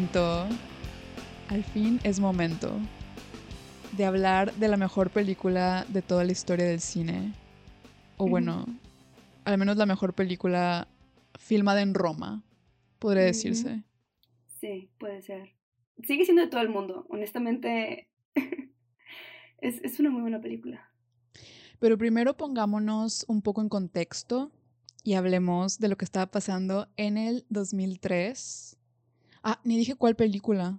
momento, al fin es momento de hablar de la mejor película de toda la historia del cine. O bueno, al menos la mejor película filmada en Roma, podría decirse. Sí, puede ser. Sigue siendo de todo el mundo. Honestamente, es, es una muy buena película. Pero primero pongámonos un poco en contexto y hablemos de lo que estaba pasando en el 2003. Ah, ni dije cuál película.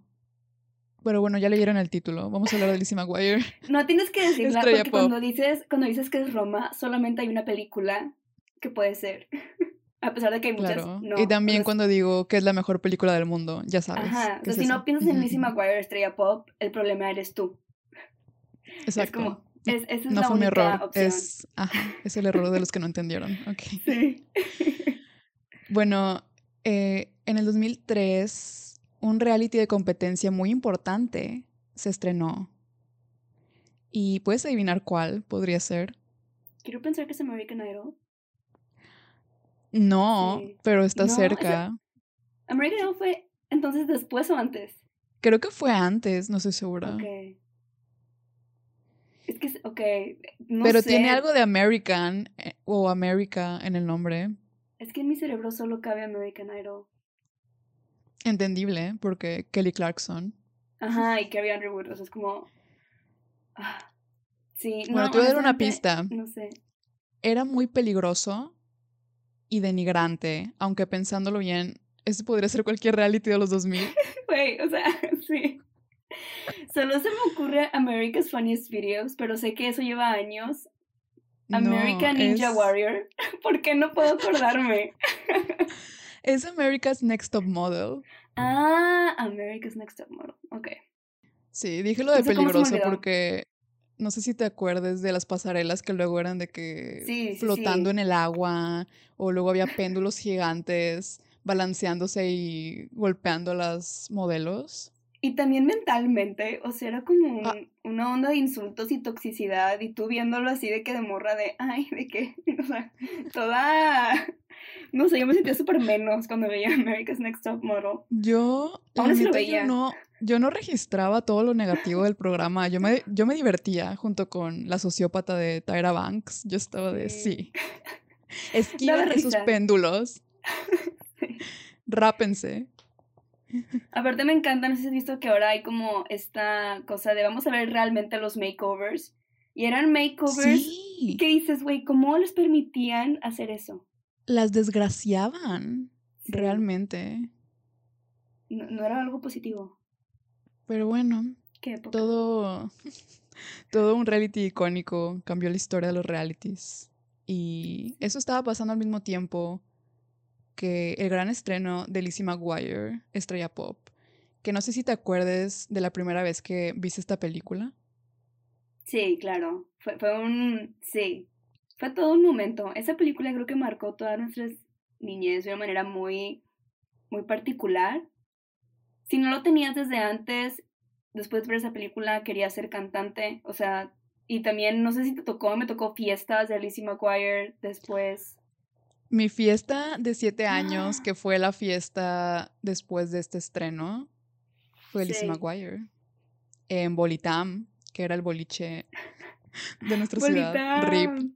Pero bueno, ya leyeron el título. Vamos a hablar de Lizzie McGuire. No tienes que decirla porque cuando dices, cuando dices que es Roma, solamente hay una película que puede ser. A pesar de que hay muchas. Claro. y también cuando digo que es la mejor película del mundo, ya sabes. Ajá. si no piensas en Lizzie McGuire, estrella pop, el problema eres tú. Exacto. Es como, es, esa es no fue mi error. Es, ajá, es el error de los que no entendieron. Okay. Sí. bueno, eh, en el 2003, un reality de competencia muy importante se estrenó. ¿Y puedes adivinar cuál podría ser? Quiero pensar que es American Idol. No, pero está cerca. ¿American Idol fue entonces después o antes? Creo que fue antes, no estoy segura. Okay. Es que, ok, no Pero tiene algo de American eh, o America en el nombre. Es que en mi cerebro solo cabe American Idol. Entendible, porque Kelly Clarkson. Ajá, y que había Andrew Wood, o sea, es como... Ah, sí, bueno, te voy a dar una pista. No sé. Era muy peligroso y denigrante, aunque pensándolo bien, ese podría ser cualquier reality de los 2000. Güey, o sea, sí. Solo se me ocurre America's Funniest Videos, pero sé que eso lleva años. American Ninja Warrior. ¿Por qué no puedo acordarme? es America's Next Top Model. Ah, America's Next Top Model. Ok. Sí, dije lo de peligroso porque no sé si te acuerdes de las pasarelas que luego eran de que flotando en el agua o luego había péndulos gigantes balanceándose y golpeando a las modelos. Y también mentalmente, o sea, era como ah. una onda de insultos y toxicidad y tú viéndolo así de que de morra de, ay, de qué, o sea, toda, no sé, yo me sentía súper menos cuando veía America's Next Top Model. Yo, Aún lo veía. Yo no, yo no registraba todo lo negativo del programa, yo me, yo me divertía junto con la sociópata de Tyra Banks, yo estaba de, sí, esquiven esos péndulos, rápense. Aparte me encanta, no sé si has visto que ahora hay como esta cosa de vamos a ver realmente los makeovers. Y eran makeovers sí. ¿Qué dices, güey, ¿cómo les permitían hacer eso? Las desgraciaban, realmente. No, era algo positivo. Pero bueno, todo, todo un reality icónico cambió la historia de los realities. Y eso estaba pasando al mismo tiempo que el gran estreno de Lizzie McGuire, Estrella Pop, que no sé si te acuerdes de la primera vez que viste esta película. Sí, claro. Fue, un. Sí. Fue todo un momento. Esa película creo que marcó todas nuestras niñez de una manera muy. muy particular. Si no lo tenías desde antes, después de ver esa película querías ser cantante. O sea, y también, no sé si te tocó, me tocó fiestas de Lizzie McGuire después. Mi fiesta de siete años, que fue la fiesta después de este estreno, fue Lizzie McGuire. En Bolitam, que era el boliche de nuestra ciudad. RIP,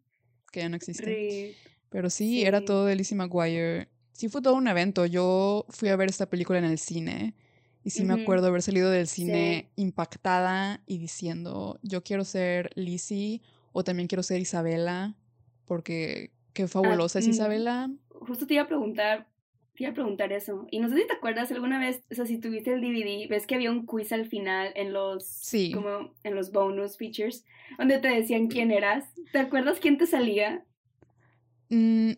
que ya no existe. Pero sí, era todo de Lizzie McGuire. Sí fue todo un evento. Yo fui a ver esta película en el cine. Y sí me acuerdo haber salido del cine impactada y diciendo, yo quiero ser Lizzie o también quiero ser Isabela, porque Qué ah, fabulosa es mm, Isabela. Justo te iba a preguntar, te iba a preguntar eso. Y no sé si te acuerdas alguna vez, o sea, si tuviste el DVD, ves que había un quiz al final en los, sí. como en los bonus features, donde te decían quién eras. ¿Te acuerdas quién te salía? Mm,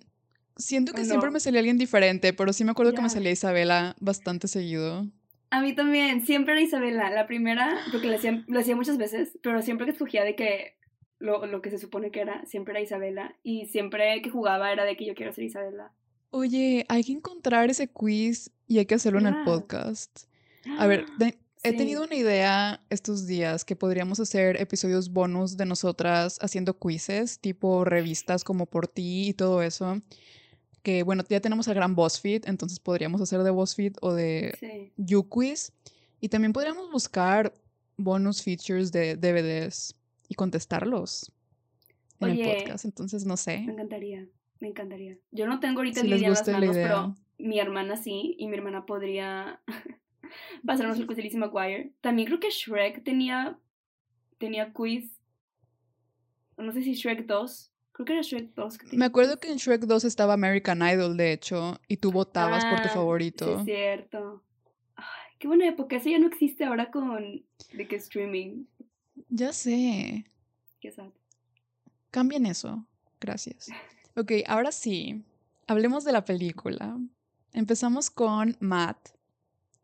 siento que siempre me salía alguien diferente, pero sí me acuerdo que me salía Isabela bastante seguido. A mí también, siempre era Isabela, la primera, porque lo hacía, lo hacía muchas veces, pero siempre que escogía de que lo, lo, que se supone que era, siempre era Isabela. Y siempre que jugaba era de que yo quiero ser Isabela. Oye, hay que encontrar ese quiz y hay que hacerlo en el podcast. A ver, he tenido una idea estos días que podríamos hacer episodios bonus de nosotras haciendo quizzes, tipo revistas como por ti y todo eso. que bueno, ya tenemos al gran BuzzFeed, entonces podríamos hacer de BuzzFeed o de Sí. YouQuiz. Y también podríamos buscar bonus features de DVDs y contestarlos en el podcast. Entonces, no sé. me encantaría, me encantaría. Yo no tengo ahorita Si el las la manos, pero mi hermana sí, y mi hermana podría pasarnos el quiz de Lizzie McGuire. También creo que Shrek tenía, tenía quiz. No sé si Shrek 2. Creo que era Shrek 2 que tenía Me acuerdo que en Shrek 2 estaba American Idol, de hecho, y tú votabas por tu Ah, sí favorito. es cierto. Ay, qué buena época. Eso ya no existe ahora con de que streaming. Ya sé. Qué sad. Cambien eso. Gracias. Ok, ahora sí. Hablemos de la película. Empezamos con Matt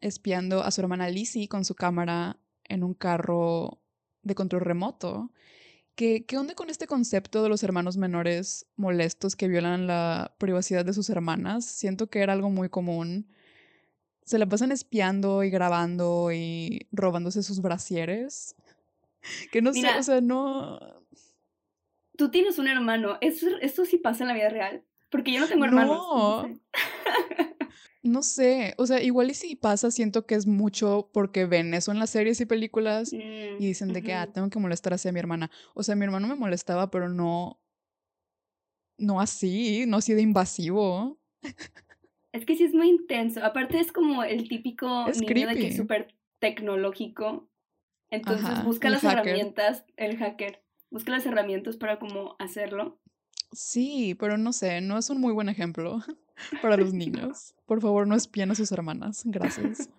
espiando a su hermana Lizzie con su cámara en un carro de control remoto. ¿Qué, ¿Qué onda con este concepto de los hermanos menores molestos que violan la privacidad de sus hermanas? Siento que era algo muy común. Se la pasan espiando y grabando y robándose sus brasieres. Que no sé, o sea, no. tú tienes un hermano. ¿Eso, ¿Esto sí pasa en la vida real? Porque yo no tengo hermanos. No. No sé, o sea, igual y si pasa, siento que es mucho porque ven eso en las series y películas y Mm, dicen de que, ah, tengo que molestar así a mi hermana. O sea, mi hermano me molestaba, pero no, no así, no así de invasivo. Es que sí es muy intenso. Aparte es como el típico Es niño de que es súper tecnológico. Entonces Ajá, busca las hacker. herramientas, el hacker, busca las herramientas para como hacerlo. Sí, pero no sé, no es un muy buen ejemplo para los niños. Por favor, no espien a sus hermanas. Gracias.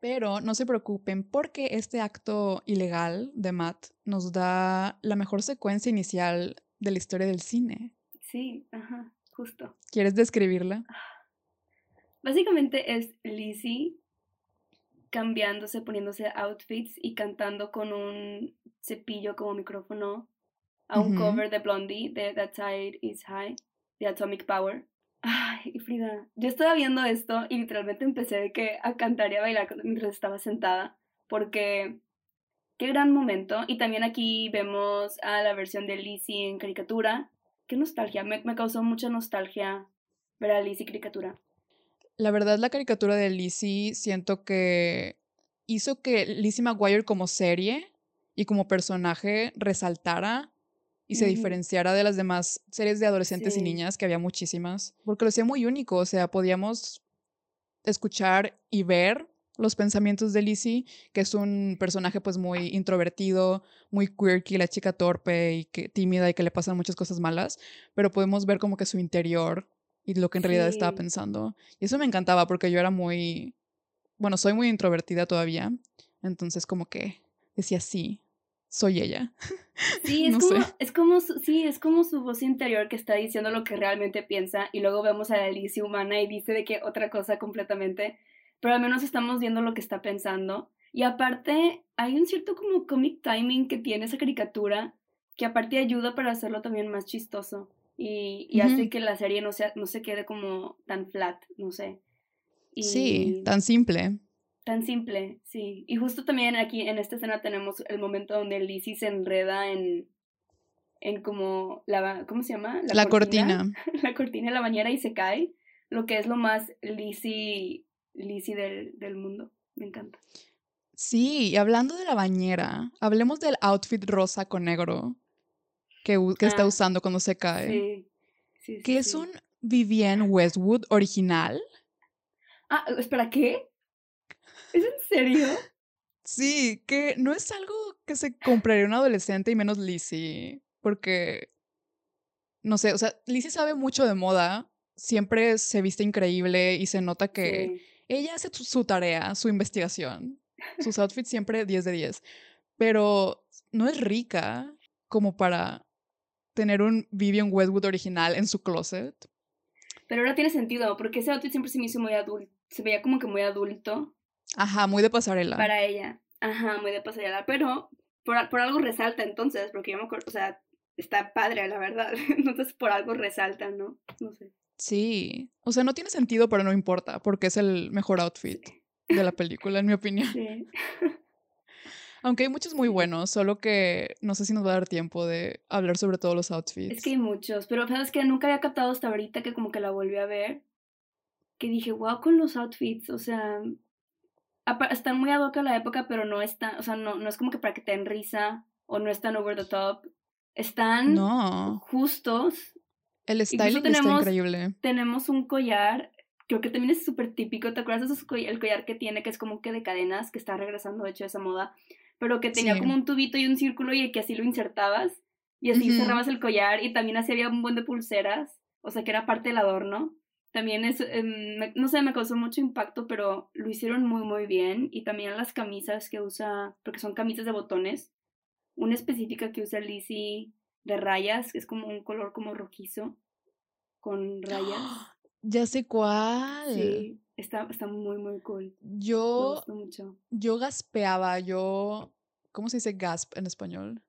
Pero no se preocupen porque este acto ilegal de Matt nos da la mejor secuencia inicial de la historia del cine. Sí, ajá, justo. ¿Quieres describirla? Básicamente es Lizzie cambiándose, poniéndose outfits y cantando con un cepillo como micrófono a un cover de Blondie de That Side Is High, de Atomic Power. Ay, Frida, yo estaba viendo esto y literalmente empecé de que a cantar y a bailar mientras estaba sentada, porque qué gran momento. Y también aquí vemos a la versión de Lizzie en caricatura. Qué nostalgia, me, me causó mucha nostalgia ver a Lizzie caricatura. La verdad, la caricatura de Lizzie siento que hizo que Lizzie McGuire como serie y como personaje resaltara y se diferenciara de las demás series de adolescentes y niñas, que había muchísimas, porque lo hacía muy único, o sea, podíamos escuchar y ver los pensamientos de Lizzie, que es un personaje pues muy introvertido, muy quirky, la chica torpe y que tímida y que le pasan muchas cosas malas, pero podemos ver como que su interior y lo que en realidad estaba pensando. Y eso me encantaba porque yo era muy, bueno, soy muy introvertida todavía, entonces como que decía, sí, soy ella. Sí, es No como, sé. es como su, sí, es como su voz interior que está diciendo lo que realmente piensa y luego vemos a la Alicia humana y dice de que otra cosa completamente, pero al menos estamos viendo lo que está pensando. Y aparte, hay un cierto como comic timing que tiene esa caricatura que aparte ayuda para hacerlo también más chistoso y, y hace que la serie no, sea, no se quede como tan flat, no sé. Sí, Y tan simple. Tan simple, sí. Y justo también aquí en esta escena tenemos el momento donde Lizzie se enreda en, en como la, ¿cómo se llama? La cortina. La cortina de la bañera y se cae, lo que es lo más Lizzie, Lizzie del, del mundo. Me encanta. Sí, y hablando de la bañera, hablemos del outfit rosa con negro que, está Ah, usando cuando se cae. sí, sí, sí, Que es un Vivienne Westwood original. Ah, espera, ¿qué? ¿Es en serio? Sí, que no es algo que se compraría un adolescente y menos Lizzie, porque, no sé, o sea, Lizzie sabe mucho de moda, siempre se viste increíble y se nota que Sí. ella hace su, su tarea, su investigación, sus outfits siempre 10 de 10, pero no es rica como para tener un Vivienne Westwood original en su closet. Pero ahora tiene sentido, porque ese outfit siempre se me hizo muy adulto, se veía como que muy adulto Ajá, muy de pasarela. para ella. Ajá, muy de pasarela, pero por, por algo resalta entonces, porque yo me acuerdo, o sea, está padre, la verdad. Entonces por algo resalta, ¿no? No sé. Sí, o sea, no tiene sentido, pero no importa, porque es el mejor outfit Sí. de la película, en mi opinión. Sí. Aunque hay muchos muy buenos, solo que no sé si nos va a dar tiempo de hablar sobre todos los outfits. Es que hay muchos, pero sabes que nunca había captado hasta ahorita que como que la volví a ver. Que dije, wow, con los outfits, o sea, están muy ad hoc a la época, pero no están, o sea, no, no es como que para que te den risa o no están over the top. Están justos. El style está increíble. Tenemos un collar, creo que también es súper típico. ¿Te acuerdas de esos el collar que tiene, que es como que de cadenas, que está regresando de hecho esa moda? Pero que tenía como un tubito y un círculo y que así lo insertabas y así cerrabas el collar y también así había un buen de pulseras, o sea que era parte del adorno. También es, em, no sé, me causó mucho impacto, pero lo hicieron muy, muy bien. Y también las camisas que usa, porque son camisas de botones. Una específica que usa Lizzie de rayas, que es como un color como rojizo, con rayas. Ya sé cuál. Sí, está, está muy, muy cool. Yo, mucho. yo gaspeaba, yo, ¿cómo se dice gasp en español?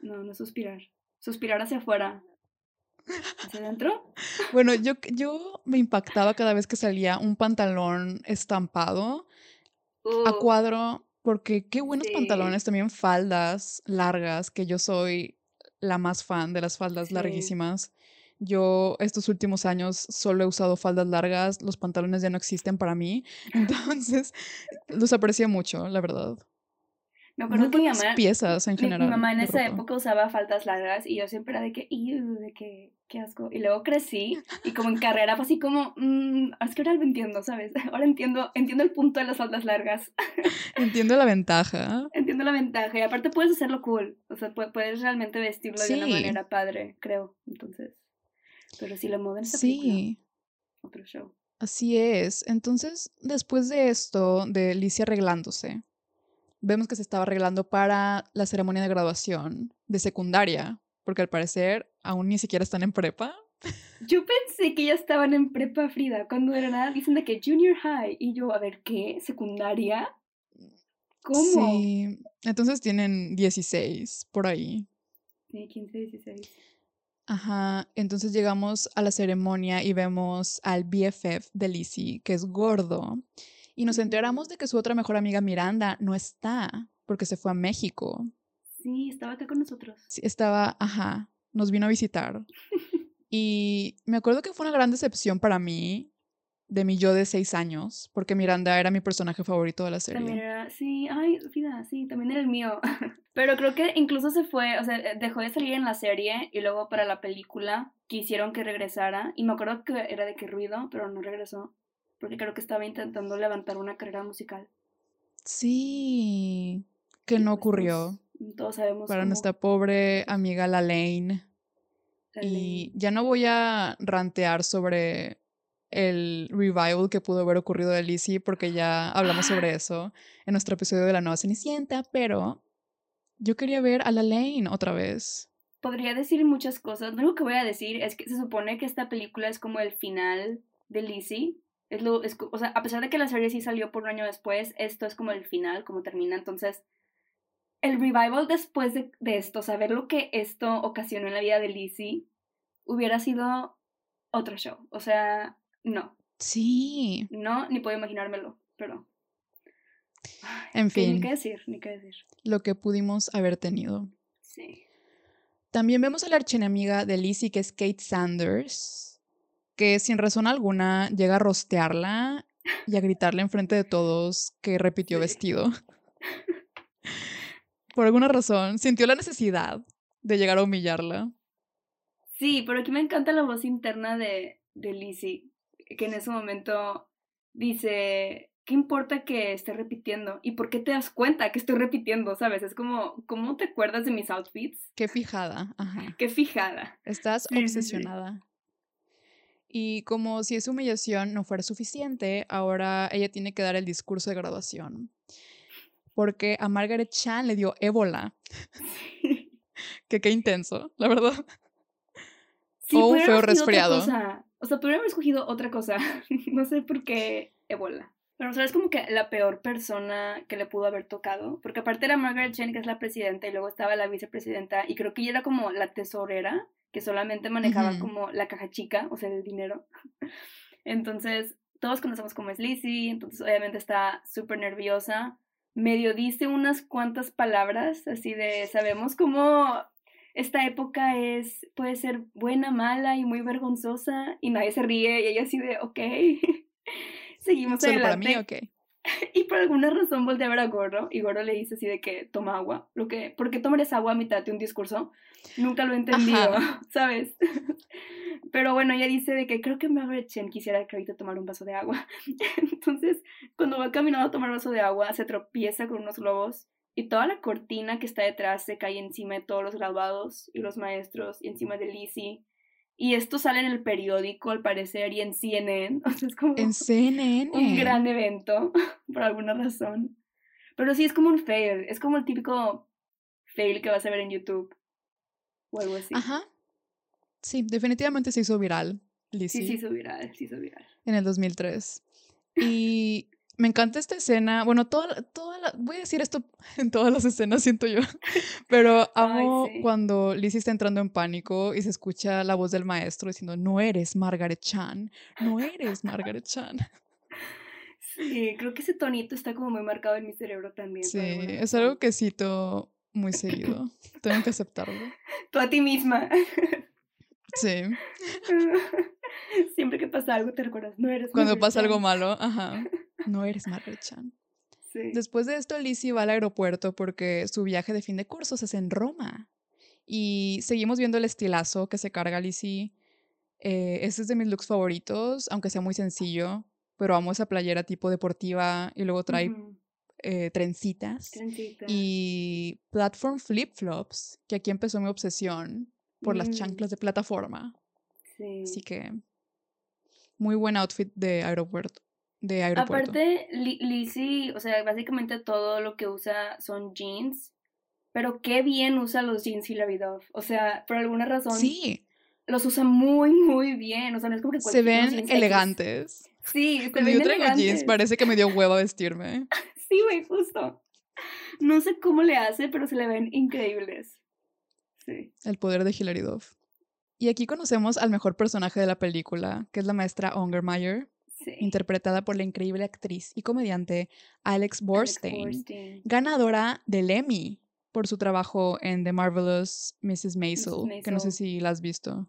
no, no suspirar. Suspirar hacia afuera. ¿Hacia adentro? Bueno, yo, yo me impactaba cada vez que salía un pantalón estampado a cuadro, porque qué buenos pantalones, también faldas largas, que yo soy la más fan de las faldas larguísimas. Yo estos últimos años solo he usado faldas largas, los pantalones ya no existen para mí, entonces los aprecio mucho, la verdad. Me acuerdo que mi mamá. piezas en general. Mi, mamá en esa época usaba faldas largas y yo siempre era de que, de que, qué asco. Y luego crecí y como en carrera fue así como, mmm, es que ahora lo entiendo, ¿sabes? Ahora entiendo, entiendo el punto de las faldas largas. Entiendo la ventaja. Entiendo la ventaja y aparte puedes hacerlo cool. O sea, puedes realmente vestirlo de una manera padre, creo. Entonces, pero si lo moda esa sí. otro show. Así es. Entonces, después de esto, de Alicia arreglándose, vemos que se estaba arreglando para la ceremonia de graduación de secundaria, porque al parecer aún ni siquiera están en prepa. Yo pensé que ya estaban en prepa, Frida, cuando de nada dicen de que junior high, y yo, a ver, ¿qué? ¿Secundaria? ¿Cómo? Sí, entonces tienen 16 por ahí. Sí, 15, 16. Ajá, entonces llegamos a la ceremonia y vemos al BFF de Lizzie, que es gordo, y nos enteramos de que su otra mejor amiga Miranda no está porque se fue a México. Sí, estaba acá con nosotros. Sí, estaba, ajá, nos vino a visitar. y me acuerdo que fue una gran decepción para mí, de mi yo de seis años, porque Miranda era mi personaje favorito de la serie. También era, sí, ay, vida, sí, también era el mío. Pero creo que incluso se fue, o sea, eh, dejó de salir en la serie y luego para la película quisieron que regresara. Y me acuerdo que era de qué ruido, pero no regresó porque creo que estaba intentando levantar una carrera musical. Sí, que no pues, ocurrió. Todos, sabemos. Para nuestra pobre amiga La Lane. Y ya no voy a rantear sobre el revival que pudo haber ocurrido de Lizzie, porque ya hablamos sobre eso en nuestro episodio de la nueva Cenicienta, pero yo quería ver a La Lane otra vez. Podría decir muchas cosas. Lo único que voy a decir es que se supone que esta película es como el final de Lizzie, es lo, es, o sea, a pesar de que la serie sí salió por un año después, esto es como el final, como termina. Entonces, el revival después de, de esto, saber lo que esto ocasionó en la vida de Lizzie, hubiera sido otro show. O sea, no. Sí. No, ni puedo imaginármelo, pero. En fin. Ni qué decir, ni qué decir. Lo que pudimos haber tenido. Sí. También vemos a la archienemiga de Lizzie, que es Kate Sanders que sin razón alguna llega a rostearla y a gritarle enfrente de todos que repitió vestido. Por alguna razón, sintió la necesidad de llegar a humillarla. Sí, pero aquí me encanta la voz interna de, de Lizzie, que en ese momento dice, ¿qué importa que esté repitiendo? ¿Y por qué te das cuenta que estoy repitiendo? ¿Sabes? Es como, ¿cómo te acuerdas de mis outfits? Qué fijada, ajá. Qué fijada. Estás obsesionada. Y como si esa humillación no fuera suficiente, ahora ella tiene que dar el discurso de graduación. Porque a Margaret Chan le dio ébola. que qué intenso, la verdad. Sí, o un feo resfriado. O sea, podría haber escogido otra cosa. no sé por qué ébola. Pero, ¿sabes? Como que la peor persona que le pudo haber tocado. Porque aparte era Margaret Chan, que es la presidenta, y luego estaba la vicepresidenta, y creo que ella era como la tesorera que solamente manejaba como la caja chica, o sea, el dinero. Entonces, todos conocemos cómo es Lizzie, entonces obviamente está súper nerviosa. medio dice unas cuantas palabras, así de, sabemos cómo esta época es, puede ser buena, mala y muy vergonzosa, y nadie se ríe, y ella así de, ok, seguimos Solo para adelante. mí, ok. Y por alguna razón voltea a ver a Gordo y Gordo le dice así de que toma agua. Lo que, ¿Por qué tomarías agua a mitad de un discurso? Nunca lo he entendido, Ajá. ¿sabes? Pero bueno, ella dice de que creo que Margaret Chen quisiera que ahorita tomar un vaso de agua. Entonces, cuando va caminando a tomar vaso de agua, se tropieza con unos globos y toda la cortina que está detrás se cae encima de todos los graduados y los maestros y encima de Lizzie. Y esto sale en el periódico, al parecer, y en CNN. O sea, es como En CNN. un gran evento, por alguna razón. Pero sí, es como un fail. Es como el típico fail que vas a ver en YouTube. O algo así. Ajá. Sí, definitivamente se hizo viral, Lizzie, Sí, sí, hizo viral, sí hizo viral. en el 2003. Y me encanta esta escena. Bueno, toda, toda la, voy a decir esto en todas las escenas, siento yo. Pero amo sí. cuando Lizzie está entrando en pánico y se escucha la voz del maestro diciendo, no eres Margaret Chan, no eres Margaret Chan. Sí, creo que ese tonito está como muy marcado en mi cerebro también. Sí, es algo que cito muy seguido. Tengo que aceptarlo. Tú a ti misma. Sí. Siempre que pasa algo te recuerdas, no eres Cuando pasa algo malo, ajá. No eres Margaret Chan. Sí. Después de esto, Lizzie va al aeropuerto porque su viaje de fin de cursos es en Roma. Y seguimos viendo el estilazo que se carga Lizzie. Eh, ese es de mis looks favoritos, aunque sea muy sencillo. Pero amo esa playera tipo deportiva y luego trae eh, trencitas y platform flip-flops, que aquí empezó mi obsesión por las Mm, chanclas de plataforma. Así sí. que muy buen outfit de aeropuerto. De aeropuerto. Aparte, Li- Lizzie, o sea, básicamente todo lo que usa son jeans, pero qué bien usa los jeans Hilary Duff. O sea, por alguna razón Sí, los usa muy, muy bien. O sea, no es como que se ven jeans X. elegantes. Sí, se Cuando ven yo traigo jeans elegantes. parece que me dio hueva vestirme. Sí, güey, justo. No sé cómo le hace, pero se le ven increíbles. Sí. El poder de Hilary Duff. Y aquí conocemos al mejor personaje de la película, que es la maestra Ungermeyer, Sí. interpretada por la increíble actriz y comediante Alex Alex Borstein, ganadora del Emmy por su trabajo en The Marvelous Mrs. Maisel, que no sé si la has visto.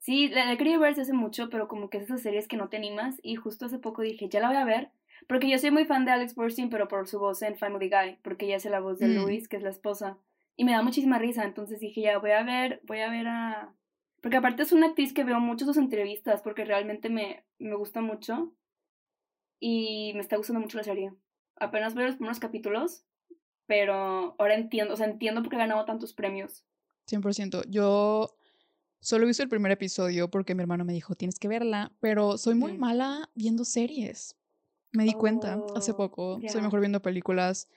Sí, la, la quería ver hace mucho, pero como que es esas series que no te animas. Y justo hace poco dije, ya la voy a ver. Porque yo soy muy fan de Alex Borstein, pero por su voz en Family Guy. Porque ella hace la voz de Mm. Louis, que es la esposa. Y me da muchísima risa. Entonces dije, ya voy a ver, voy a ver a. Porque aparte es una actriz que veo mucho sus entrevistas, porque realmente me, me gusta mucho. Y me está gustando mucho la serie. Apenas veo los primeros capítulos, pero ahora entiendo, o sea, entiendo por qué ha ganado tantos premios. 100%. Yo solo he visto el primer episodio porque mi hermano me dijo, tienes que verla, pero soy muy mala viendo series. Me di cuenta hace Oh, poco. Soy mejor viendo películas.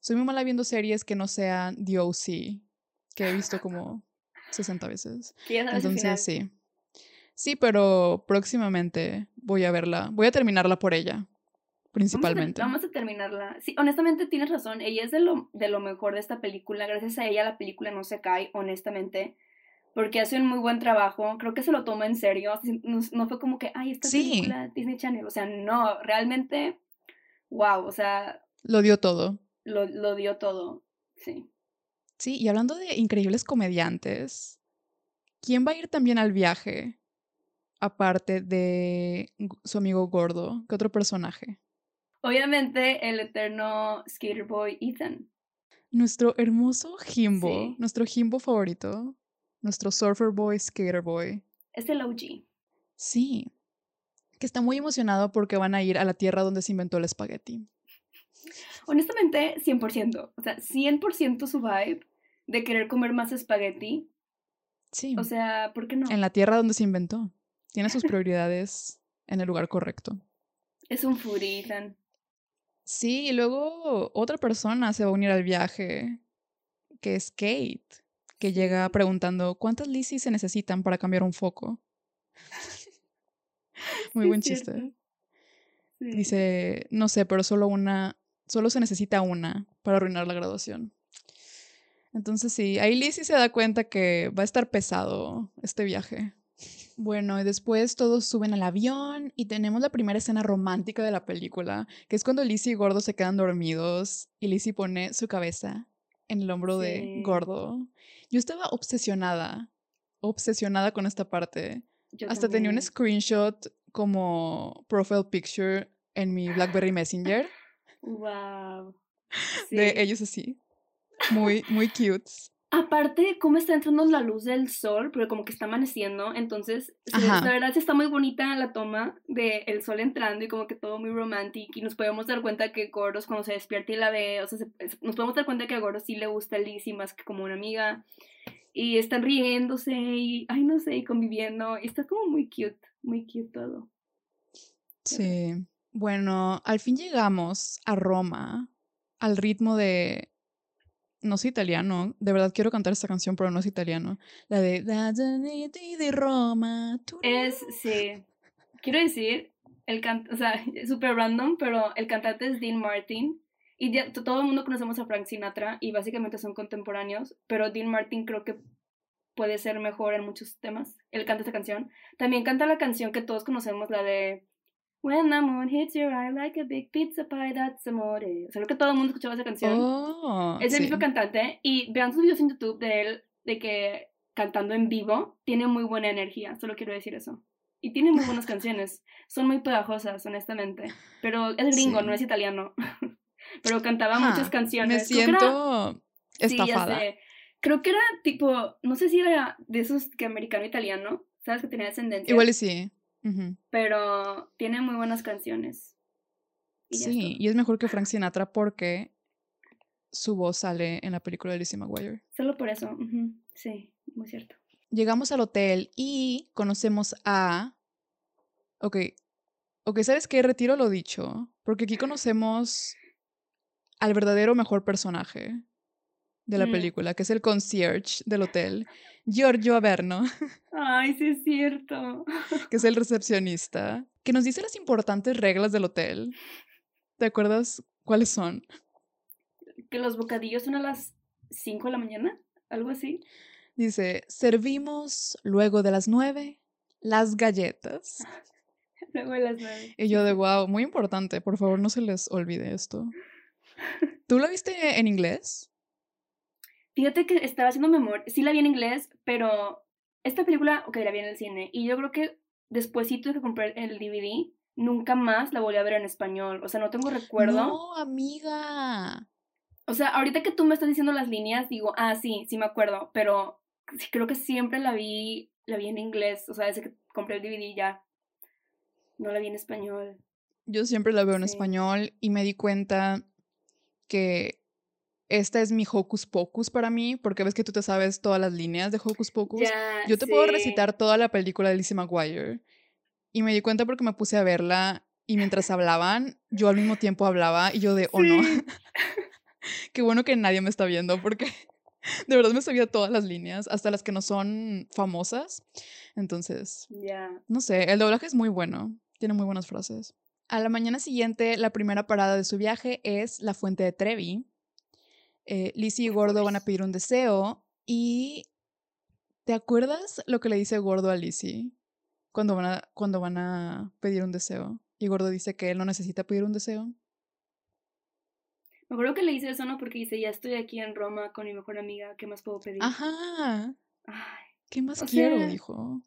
Soy muy mala viendo series que no sean The O.C., que he visto como 60 veces. Entonces, sí. Sí, pero próximamente voy a verla. Voy a terminarla por ella, Vamos a, ter- principalmente. vamos a terminarla. Sí, honestamente tienes razón. Ella es de lo, de lo mejor de esta película. Gracias a ella la película no se cae, honestamente. Porque hace un muy buen trabajo. Creo que se lo toma en serio. No, no fue como que, ay, esta Sí. película Disney Channel. O sea, no, realmente, wow. O sea, Lo dio todo. lo, lo dio todo. Sí. Sí, y hablando de increíbles comediantes, ¿quién va a ir también al viaje? Aparte de su amigo gordo, ¿qué otro personaje? Obviamente, el eterno skater boy Ethan. Nuestro hermoso Jimbo, Sí. nuestro Jimbo favorito, nuestro surfer boy, skater boy. Es el OG. Sí, que está muy emocionado porque van a ir a la tierra donde se inventó el espagueti. Honestamente, 100%. O sea, 100% su vibe de querer comer más espagueti. Sí, O sea, ¿por qué no? en la tierra donde se inventó. Tiene sus prioridades en el lugar correcto. Es un Ethan. Sí, y luego otra persona se va a unir al viaje, que es Kate, que llega preguntando cuántas Lizzie se necesitan para cambiar un foco. Muy Sí, buen chiste. Sí. Dice, no sé, pero solo una, solo se necesita una para arruinar la graduación. Entonces sí, ahí Lizzie se da cuenta que va a estar pesado este viaje. Bueno, y después todos suben al avión y tenemos la primera escena romántica de la película, que es cuando Lizzie y Gordo se quedan dormidos y Lizzie pone su cabeza en el hombro de Gordo. Yo estaba obsesionada, obsesionada con esta parte. Hasta tenía un screenshot como profile picture en mi BlackBerry Messenger. Wow. De ellos así. Muy, muy cute. Aparte, cómo está entrando la luz del sol, pero como que está amaneciendo, entonces, la verdad está muy bonita la toma del sol entrando y como que todo muy romántico y nos podemos dar cuenta que Goros cuando se despierta y la ve, o sea, nos podemos dar cuenta que a Goros sí le gusta Lizzie más que como una amiga y están riéndose y, ay, no sé, y conviviendo y está como muy cute, muy cute todo. Sí, bueno, al fin llegamos a Roma al ritmo de no es italiano. De verdad quiero cantar esta canción, pero no es italiano. La de de Roma. Es, sí. Quiero decir, el can o sea, súper random, pero el cantante es Dean Martin. Y todo el mundo conocemos a Frank Sinatra y básicamente son contemporáneos, pero Dean Martin creo que puede ser mejor en muchos temas. Él canta esta canción. También canta la canción que todos conocemos, la de When the moon hits your eye like a big pizza pie, that's amore. O sea, creo que todo el mundo escuchaba esa canción. Oh, es el mismo cantante. Y vean sus videos en YouTube de él, de que cantando en vivo, tiene muy buena energía. Solo quiero decir eso. Y tiene muy buenas canciones. Son muy pegajosas, honestamente. Pero es gringo, no es italiano. Pero cantaba muchas canciones. Me siento estafada. Creo que era tipo, no sé si era de esos que americano-italiano, ¿sabes? Que tenía descendencia. Igual sí. Pero tiene muy buenas canciones. sí, y es mejor que Frank Sinatra porque su voz sale en la película de Lizzie McGuire. Solo por eso, sí, muy cierto. Llegamos al hotel y conocemos a... Ok, ok, ¿sabes qué? Retiro lo dicho, porque aquí conocemos al verdadero mejor personaje de la mm. película, que es el concierge del hotel, Giorgio Averno. Ay, sí es cierto. Que es el recepcionista, que nos dice las importantes reglas del hotel. ¿Te acuerdas cuáles son? Que los bocadillos son a las 5 de la mañana, algo así. Dice, servimos luego de las 9 las galletas. luego de las 9. Y yo de, wow, muy importante, por favor no se les olvide esto. ¿Tú lo viste en inglés? Fíjate que estaba haciendo memoria, sí la vi en inglés, pero esta película, ok, la vi en el cine, y yo creo que despuésito de que compré el DVD, nunca más la volví a ver en español, o sea, no tengo recuerdo. No, amiga. O sea, ahorita que tú me estás diciendo las líneas, digo, ah, sí, sí me acuerdo, pero creo que siempre la vi, la vi en inglés, o sea, desde que compré el DVD ya, no la vi en español. Yo siempre la veo en español y me di cuenta que esta es mi Hocus Pocus para mí, porque ves que tú te sabes todas las líneas de Hocus Pocus. Yo te puedo recitar toda la película de Lizzie McGuire. Y me di cuenta porque me puse a verla y mientras hablaban, yo al mismo tiempo hablaba y yo de, oh no. Qué bueno que nadie me está viendo porque de verdad me sabía todas las líneas, hasta las que no son famosas. Entonces, no sé, el doblaje es muy bueno, tiene muy buenas frases. A la mañana siguiente, la primera parada de su viaje es la Fuente de Trevi, eh, Lizzie y Gordo van a pedir un deseo y ¿te acuerdas lo que le dice Gordo a Lizzie cuando van a, cuando van a pedir un deseo? Y Gordo dice que él no necesita pedir un deseo. Me acuerdo que le dice eso, ¿no? Porque dice, ya estoy aquí en Roma con mi mejor amiga, ¿qué más puedo pedir? Ajá. ¿Qué más quiero? dijo.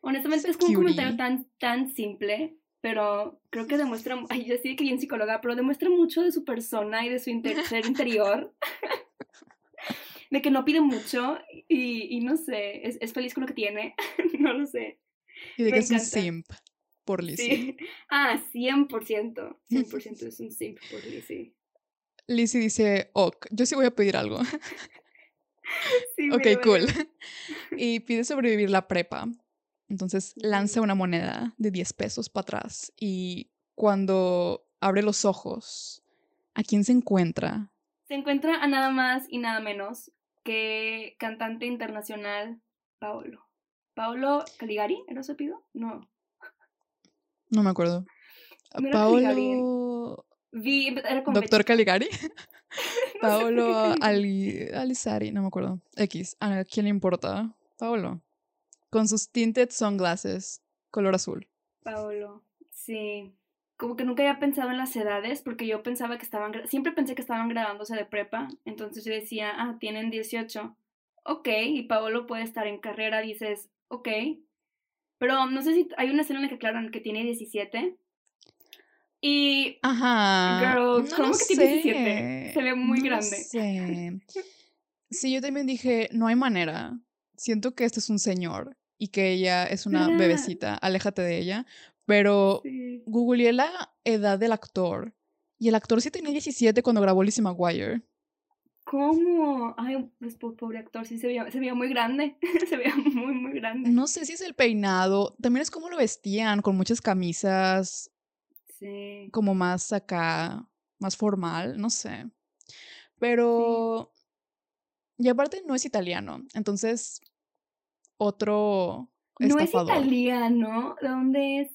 Honestamente es como un comentario tan, tan simple, pero creo que demuestra, ay, yo estoy que bien psicóloga, pero demuestra mucho de su persona y de su ser interior. de que no pide mucho y, y no sé, es, es, feliz con lo que tiene, no lo sé. Y de que es un simp por Lizzie. Sí. Ah, 100%, 100% es un simp por Lizzie. Lizzie dice, ok, yo sí voy a pedir algo. Sí, ok, cool. Y pide sobrevivir la prepa. Entonces lanza una moneda de 10 pesos para atrás y cuando abre los ojos, ¿a quién se encuentra? Se encuentra a nada más y nada menos que cantante internacional Paolo. ¿Paolo Caligari era su apellido? No. No me acuerdo. Paolo. Doctor Caligari. Paolo Ali... Alisari, no me acuerdo. X. ¿A quién le importa? Paolo. Con sus tinted sunglasses, color azul. Paolo, sí. Como que nunca había pensado en las edades, porque yo pensaba que estaban, siempre pensé que estaban graduándose de prepa, entonces yo decía, ah, tienen 18. Ok, y Paolo puede estar en carrera, dices, ok. Pero no sé si hay una escena en la que aclaran que tiene 17. Y. Ajá. Girl, ¿cómo que tiene 17? Se ve muy grande. Sé. Sí, yo también dije, no hay manera. Siento que este es un señor y que ella es una bebecita. Aléjate de ella. Pero sí. googleé la edad del actor. Y el actor sí tenía 17 cuando grabó Lizzie McGuire. ¿Cómo? Ay, pues pobre actor, sí se veía, se veía muy grande. se veía muy, muy grande. No sé si es el peinado. También es como lo vestían, con muchas camisas. Sí. Como más acá, más formal, no sé. Pero. Y aparte no es italiano. Entonces, otro. No es italiano. ¿De dónde es?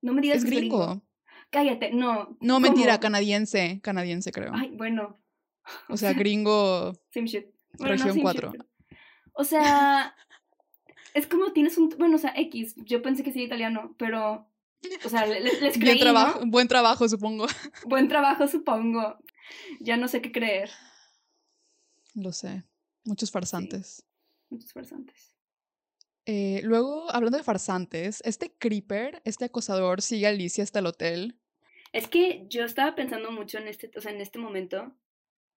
No me digas es gringo. Cállate, no. No, mentira, canadiense. Canadiense, creo. Ay, bueno. O sea, gringo. Same shit. región 4. O sea, es como tienes un. Bueno, o sea, X. Yo pensé que sí italiano, pero. O sea, les, les creí, trabajo, Buen trabajo, supongo. Buen trabajo, supongo. Ya no sé qué creer. Lo sé. Muchos farsantes. muchos farsantes. Eh, luego, hablando de farsantes, este creeper, este acosador, sigue a Alicia hasta el hotel. Es que yo estaba pensando mucho en este, o sea, en este momento,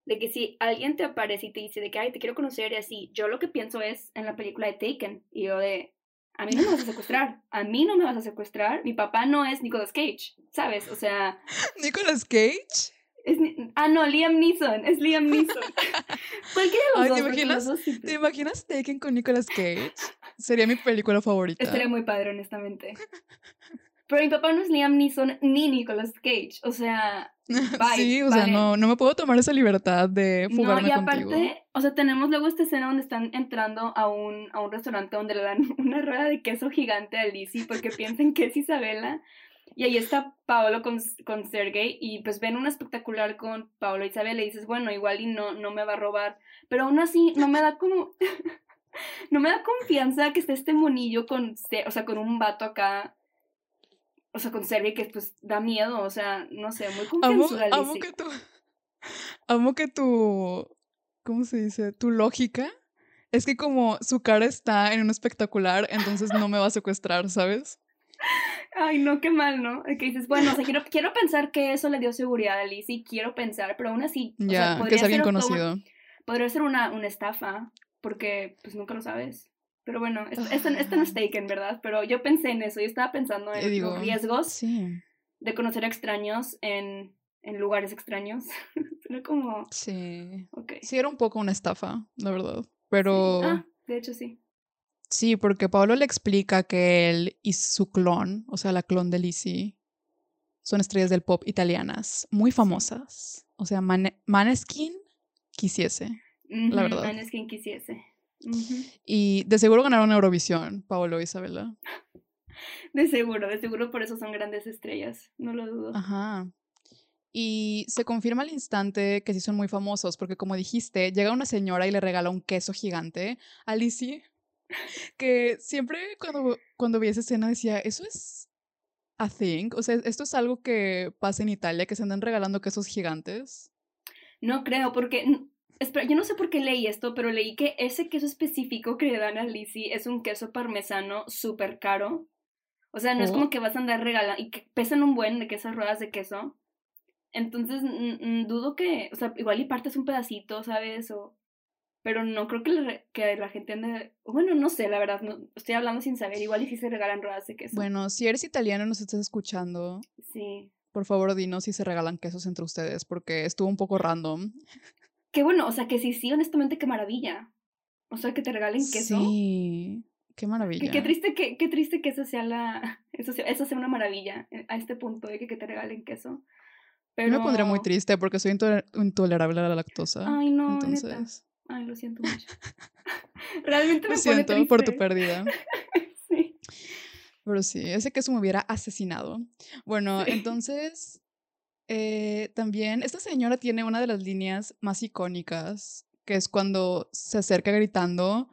de que si alguien te aparece y te dice de que, ay, te quiero conocer y así, yo lo que pienso es en la película de Taken, y yo de, a mí no me vas a secuestrar, a mí no me vas a secuestrar, mi papá no es Nicolas Cage, ¿sabes? O sea... ¿Nicolas Cage? ah, no, Liam Neeson, es Liam Neeson. Cualquiera de los Ay, dos. ¿te imaginas, ¿Te imaginas Taken con Nicolas Cage? Sería mi película favorita. Estaría muy padre, honestamente. Pero mi papá no es Liam Neeson ni Nicolas Cage, o sea... Bye, sí, o sea, no, no me puedo tomar esa libertad de fugarme no, y aparte, contigo. o sea, tenemos luego esta escena donde están entrando a un, a un restaurante donde le dan una rueda de queso gigante a Lizzie porque piensan que es Isabela. Y ahí está Paolo con, con Sergey y pues ven un espectacular con Paolo y Isabel y dices, bueno, igual y no, no me va a robar. Pero aún así no me da como... no me da confianza que esté este monillo con, o sea, con un vato acá. O sea, con Sergey que pues da miedo, o sea, no sé, muy confianzuda. Amo, amo que tu... Amo que tu... ¿Cómo se dice? Tu lógica es que como su cara está en un espectacular, entonces no me va a secuestrar, ¿sabes? Ay, no, qué mal, ¿no? Que dices, bueno, o sea, quiero, quiero pensar que eso le dio seguridad a Lizzie, quiero pensar, pero aún así. Ya, que es alguien conocido. podría ser una, una estafa, porque pues nunca lo sabes. Pero bueno, esto, esto, no es taken, ¿verdad? Pero yo pensé en eso, yo estaba pensando en los riesgos de conocer a extraños en, en lugares extraños. Era como. Sí. Okay. Sí, era un poco una estafa, la verdad. Pero. Ah, de hecho sí. Sí, porque Pablo le explica que él y su clon, o sea, la clon de Lizzie, son estrellas del pop italianas, muy famosas. O sea, Maneskin quisiese, la verdad. Maneskin quisiese. Y de seguro ganaron Eurovisión, Paolo y Isabela. De seguro, de seguro por eso son grandes estrellas, no lo dudo. Ajá. Y se confirma al instante que sí son muy famosos, porque como dijiste, llega una señora y le regala un queso gigante a Lizzie que siempre cuando, cuando vi esa escena decía, eso es a thing, o sea, esto es algo que pasa en Italia, que se andan regalando quesos gigantes. No creo, porque, espera, yo no sé por qué leí esto, pero leí que ese queso específico que le dan a Lizzie es un queso parmesano súper caro. O sea, no es como oh. que vas a andar regalando y que pesan un buen de que esas ruedas de queso. Entonces, dudo que, o sea, igual y partes un pedacito, ¿sabes? O pero no creo que la, que la gente ande... Bueno, no sé, la verdad, no, estoy hablando sin saber. Igual y si se regalan ruedas de queso. Bueno, si eres italiano y nos estás escuchando, sí. por favor dinos si se regalan quesos entre ustedes, porque estuvo un poco random. Qué bueno, o sea, que sí, sí, honestamente, qué maravilla. O sea, que te regalen queso. Sí, qué maravilla. Qué, triste que, qué triste que eso sea la... Eso sea, eso sea una maravilla eh, a este punto de que, que te regalen queso. Pero... Yo me pondría muy triste porque soy intolerable a la lactosa. Ay, no, entonces... Ay, lo siento mucho. Realmente me lo siento pone por tu pérdida. sí. Pero sí, ese queso me hubiera asesinado. Bueno, entonces, eh, también esta señora tiene una de las líneas más icónicas, que es cuando se acerca gritando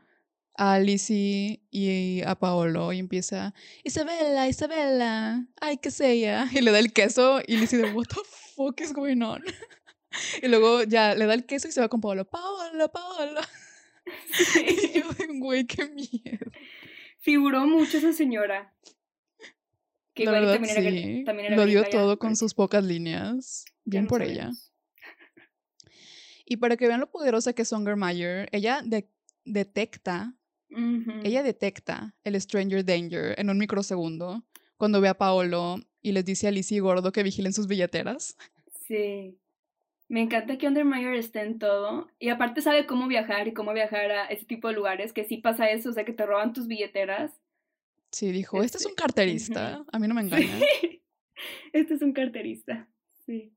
a Lizzie y a Paolo y empieza, Isabella, Isabella, ay, qué sé ella. Y le da el queso y Lizzie de, what the fuck is going on? Y luego ya le da el queso y se va con Paolo, Paolo, Paolo. Y yo, güey, qué miedo. Figuró mucho esa señora. Que La verdad, sí. Lo dio todo con sus pocas líneas. Bien por ella. Y para que vean lo poderosa que es Songermeyer, ella detecta ella detecta el Stranger Danger en un microsegundo cuando ve a Paolo y les dice a Lizzie y Gordo que vigilen sus billeteras. Sí. Me encanta que Undermeyer esté en todo. Y aparte sabe cómo viajar y cómo viajar a ese tipo de lugares, que sí pasa eso, o sea, que te roban tus billeteras. Sí, dijo, este, es un carterista. A mí no me engaña. Este es un carterista. Sí.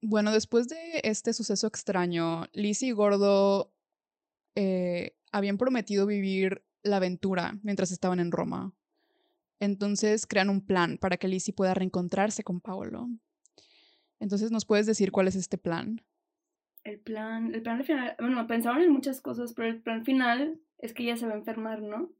Bueno, después de este suceso extraño, Lizzie y Gordo eh, habían prometido vivir la aventura mientras estaban en Roma. Entonces crean un plan para que Lizzie pueda reencontrarse con Paolo. Entonces, ¿nos puedes decir cuál es este plan? El plan, el plan final, bueno, pensaban en muchas cosas, pero el plan final es que ella se va a enfermar, ¿no?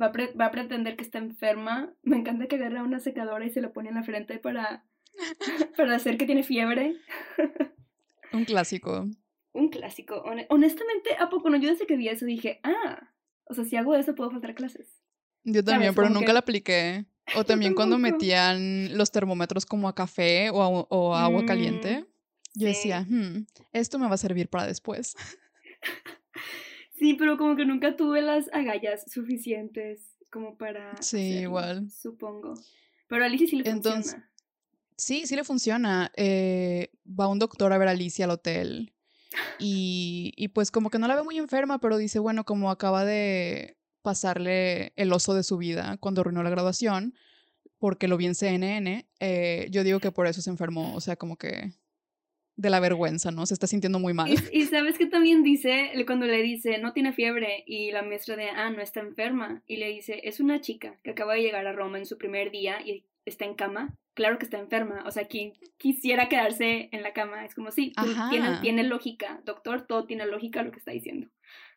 Va, a va, a pretender que está enferma. Me encanta que agarra una secadora y se la pone en la frente para, para hacer que tiene fiebre. un clásico un clásico. Honestamente, ¿a poco no? Yo desde que vi eso dije, ah, o sea, si hago eso puedo faltar clases. Yo también, pero nunca la apliqué. O también cuando metían los termómetros como a café o a, agua caliente. Mm, yo decía, hmm, esto me va a servir para después. Sí, pero como que nunca tuve las agallas suficientes como para. Sí, igual. Supongo. Pero a Alicia sí le funciona. Sí, sí le funciona. Eh, va un doctor a ver a Alicia al hotel y, pues como que no la ve muy enferma, pero dice, bueno, como acaba de pasarle el oso de su vida cuando arruinó la graduación, porque lo vi en CNN, eh, yo digo que por eso se enfermó, o sea, como que de la vergüenza, ¿no? Se está sintiendo muy mal. Y, y, sabes que también dice, cuando le dice, no tiene fiebre, y la maestra de, ah, no está enferma, y le dice, es una chica que acaba de llegar a Roma en su primer día y está en cama, claro que está enferma. O sea, quien quisiera quedarse en la cama. Es como, sí, tiene, tiene, lógica. Doctor, todo tiene lógica lo que está diciendo.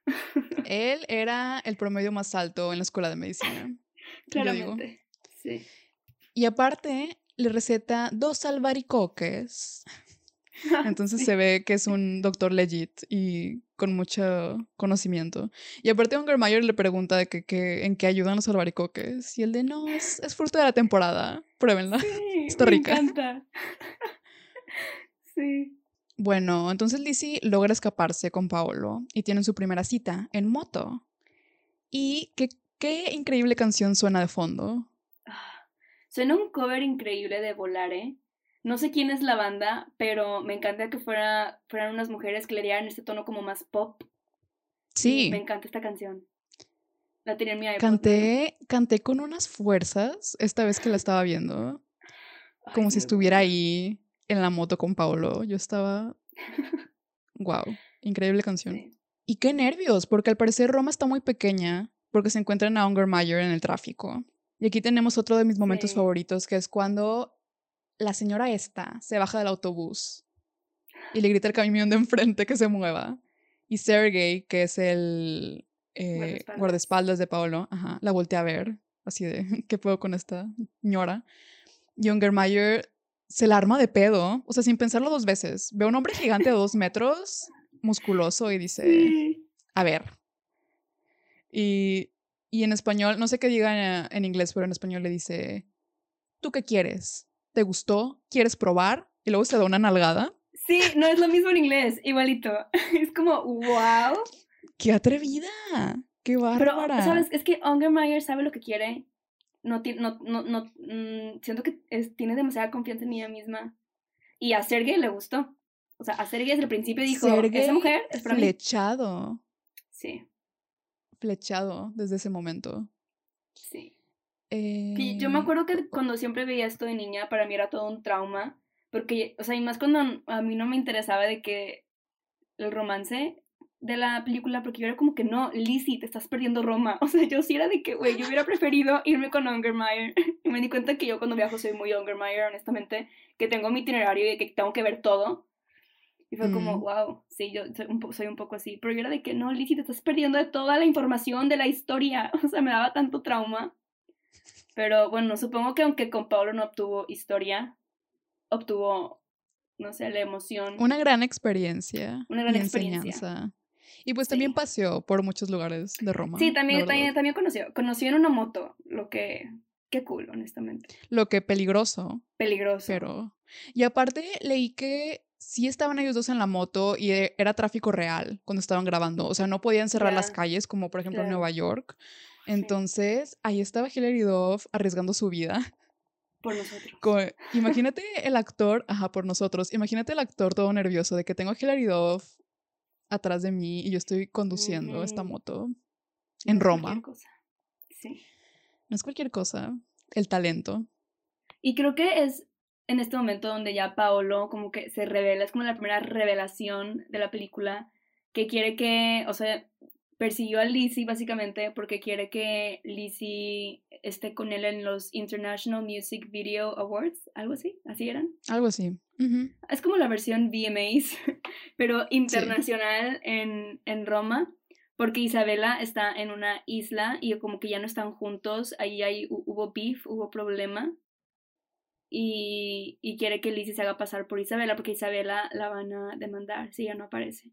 Él era el promedio más alto en la escuela de medicina. Claramente, sí. Y aparte, le receta dos albaricoques Entonces se ve que es un doctor legit y con mucho conocimiento. Y aparte Ungermeyer le pregunta de que, en qué ayudan los albaricoques. Y el de, no, es, fruto de la temporada. Pruébenla. Sí, Está rica. Me encanta. sí. Bueno, entonces Lizzie logra escaparse con Paolo y tienen su primera cita en moto. Y qué, qué increíble canción suena de fondo. Ah, suena un cover increíble de Volare no sé quién es la banda, pero me encanta que fuera, fueran unas mujeres que le dieran este tono como más pop. Sí. me encanta esta canción. La tenía en mi iPod. Canté, canté con unas fuerzas esta vez que la estaba viendo. como si estuviera ahí en la moto con Paolo. Yo estaba. wow, increíble canción. Y qué nervios, porque al parecer Roma está muy pequeña, porque se encuentran a Ungermeyer en el tráfico. Y aquí tenemos otro de mis momentos favoritos, que es cuando la señora esta se baja del autobús y le grita al camión de enfrente que se mueva. Y Sergey, que es el eh, guardaespaldas. de Paolo, la voltea a ver, así de, ¿qué puedo con esta señora? Y Ungermeyer se la arma de pedo, o sea, sin pensarlo dos veces. Ve a un hombre gigante de dos metros, musculoso, y dice, a ver. Y, y en español, no sé qué diga en inglés, pero en español le dice, ¿tú qué quieres? ¿Te gustó? ¿Quieres probar? Y luego se da una nalgada. Sí, no es lo mismo en inglés, igualito. Es como, wow. ¡Qué atrevida! ¡Qué bárbara! Pero, ¿sabes? Es que Ungermeyer sabe lo que quiere. No, no, no, no mm, siento que tiene demasiada confianza en ella misma. Y a Sergey le gustó. O sea, a Sergey desde el principio dijo, esa mujer es para flechado. Sí. Flechado desde ese momento. Sí yo me eh, acuerdo que cuando siempre veía esto de niña, para mí era todo un trauma, porque, o sea, y más cuando a mí no me interesaba de que el romance de la película, porque yo era como que no, Lizzie, te estás perdiendo Roma. O sea, yo sí era de que, güey, yo hubiera preferido irme con Ungermeyer. Y me di cuenta que yo cuando viajo soy muy Ungermeyer, honestamente, que tengo mi itinerario y que tengo que ver todo. Y fue como, Mm. wow, sí, yo soy un, soy un poco así. Pero yo era de que no, Lizzie, te estás perdiendo de toda la información de la historia. O sea, me daba tanto trauma. Pero bueno, supongo que aunque con Pablo no obtuvo historia, obtuvo, no sé, la emoción. Una gran experiencia. Una gran experiencia. enseñanza. Y pues Sí. también paseó por muchos lugares de Roma. Sí, también, también, también conoció. Conoció en una moto, lo que... Qué cool, honestamente. Lo que peligroso, Peligroso. pero... Y aparte leí que sí estaban ellos dos en la moto y e- era tráfico real cuando estaban grabando. O sea, no podían cerrar las calles como por ejemplo en. Nueva York. Entonces, ahí estaba Hilary Duff arriesgando su vida. por nosotros. Imagínate el actor, ajá, por nosotros, imagínate el actor todo nervioso de que tengo a Hilary Duff atrás de mí y yo estoy conduciendo esta moto No en es cualquier Roma. cosa. Sí. No es cualquier cosa, el talento. Y creo que es en este momento donde ya Paolo como que se revela, es como la primera revelación de la película, que quiere que, o sea, persiguió a Lizzie básicamente porque quiere que Lizzie esté con él en los International Music Video Awards, algo así, así eran. Algo así. Es como la versión VMAs, pero internacional en, en Roma, porque Isabela está en una isla y como que ya no están juntos, ahí hay, hu- hubo beef, hubo problema, y, y quiere que Lizzie se haga pasar por Isabela, porque Isabela la van a demandar si ella no aparece.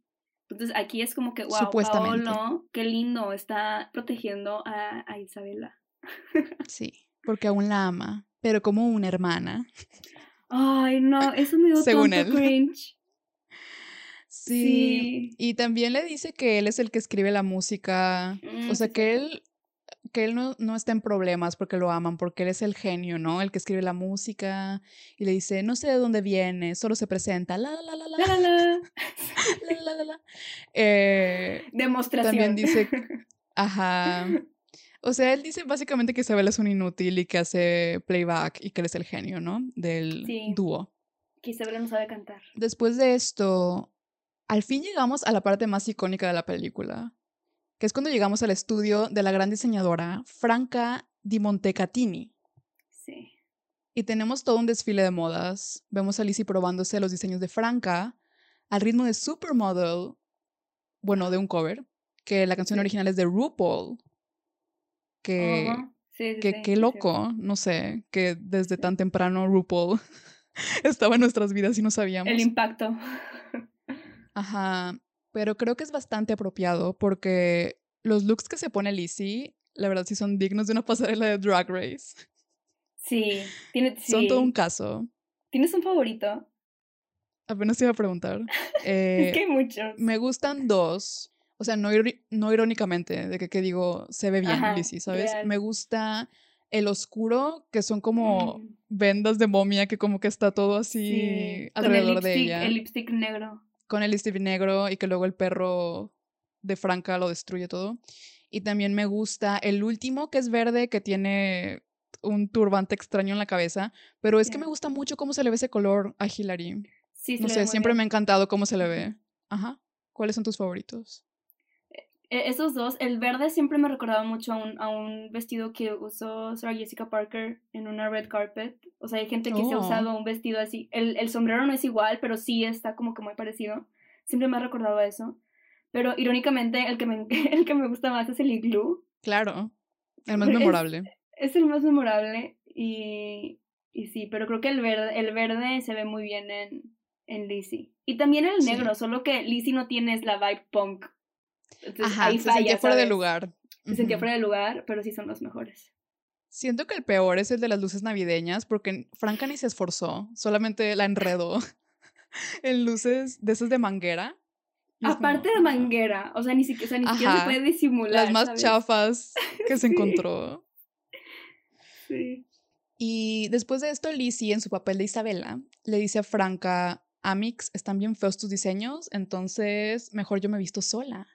Entonces aquí es como que, wow. Paolo, qué lindo, está protegiendo a, a Isabela. Sí, porque aún la ama, pero como una hermana. Ay, no, eso me dio Según tanto él. cringe. Sí. Sí. Y también le dice que él es el que escribe la música. Mm, O sea, sí, que él, que él no, no está en problemas porque lo aman, porque él es el genio, ¿no? El que escribe la música. Y le dice, no sé de dónde viene, solo se presenta. La, la, la, la, La, la, la. la, la. Eh, Demostración. también dice, ajá. O sea, él dice básicamente que Isabel es un inútil y que hace playback y que él es el genio, ¿no? Del Sí. dúo. que Isabela no sabe cantar. Después de esto, al fin llegamos a la parte más icónica de la película, que es cuando llegamos al estudio de la gran diseñadora Franca Di Montecatini. Sí. Y tenemos todo un desfile de modas. Vemos a Lizzie probándose los diseños de Franca al ritmo de Supermodel, bueno, de un cover, que la canción Sí. original es de RuPaul, que. Sí, sí, que qué loco, no sé, que desde tan temprano RuPaul estaba en nuestras vidas y no sabíamos. El impacto. Ajá, pero creo que es bastante apropiado porque los looks que se pone Lizzie, la verdad sí son dignos de una pasarela de Drag Race. Sí. Tiene, Son todo un caso. ¿Tienes un favorito? Apenas te iba a preguntar. Es Eh, que hay muchos. me gustan dos. O sea, no, iri- no irónicamente, de que, que digo, se ve bien, Ajá, Lizzie, ¿sabes? real. Me gusta el oscuro, que son como Mm, vendas de momia, que como que está todo así sí. Alrededor de ella. el lipstick negro. Con el lipstick negro y que luego el perro de Franca lo destruye todo. Y también me gusta el último que es verde, que tiene un turbante extraño en la cabeza, pero es que me gusta mucho cómo se le ve ese color a Hilary. Sí, se No sé, siempre me ha encantado cómo se le ve. Ajá. ¿Cuáles son tus favoritos? E- Esos dos, el verde siempre me recordaba mucho a un, a un vestido que usó Sarah Jessica Parker en una red carpet. O sea, hay gente que se ha Oh. usado un vestido así. El, el sombrero no es igual, pero sí está como que muy parecido. Siempre me ha recordado a eso. Pero irónicamente, el que me, el que me gusta más es el iglú. Claro. El más memorable. Es el más memorable y, y sí, pero creo que el verde, el verde se ve muy bien en, en Lizzie. Y también el Sí. negro, solo que Lizzie no tiene la vibe punk. Entonces Ajá, ahí se falla, sentía fuera de ¿sabes? lugar. Se sentía fuera de lugar, pero sí son los mejores. Siento que el peor es el de las luces navideñas, porque Franca ni se esforzó, solamente la enredó en luces de esas de manguera. como, Aparte de manguera, o sea, ni siquiera, o sea, ni siquiera se puede disimular. las más ¿sabes? chafas que se encontró. Sí. Y después de esto, Lizzie, en su papel de Isabela, le dice a Franca, Amix, están bien feos tus diseños, entonces mejor yo me visto sola.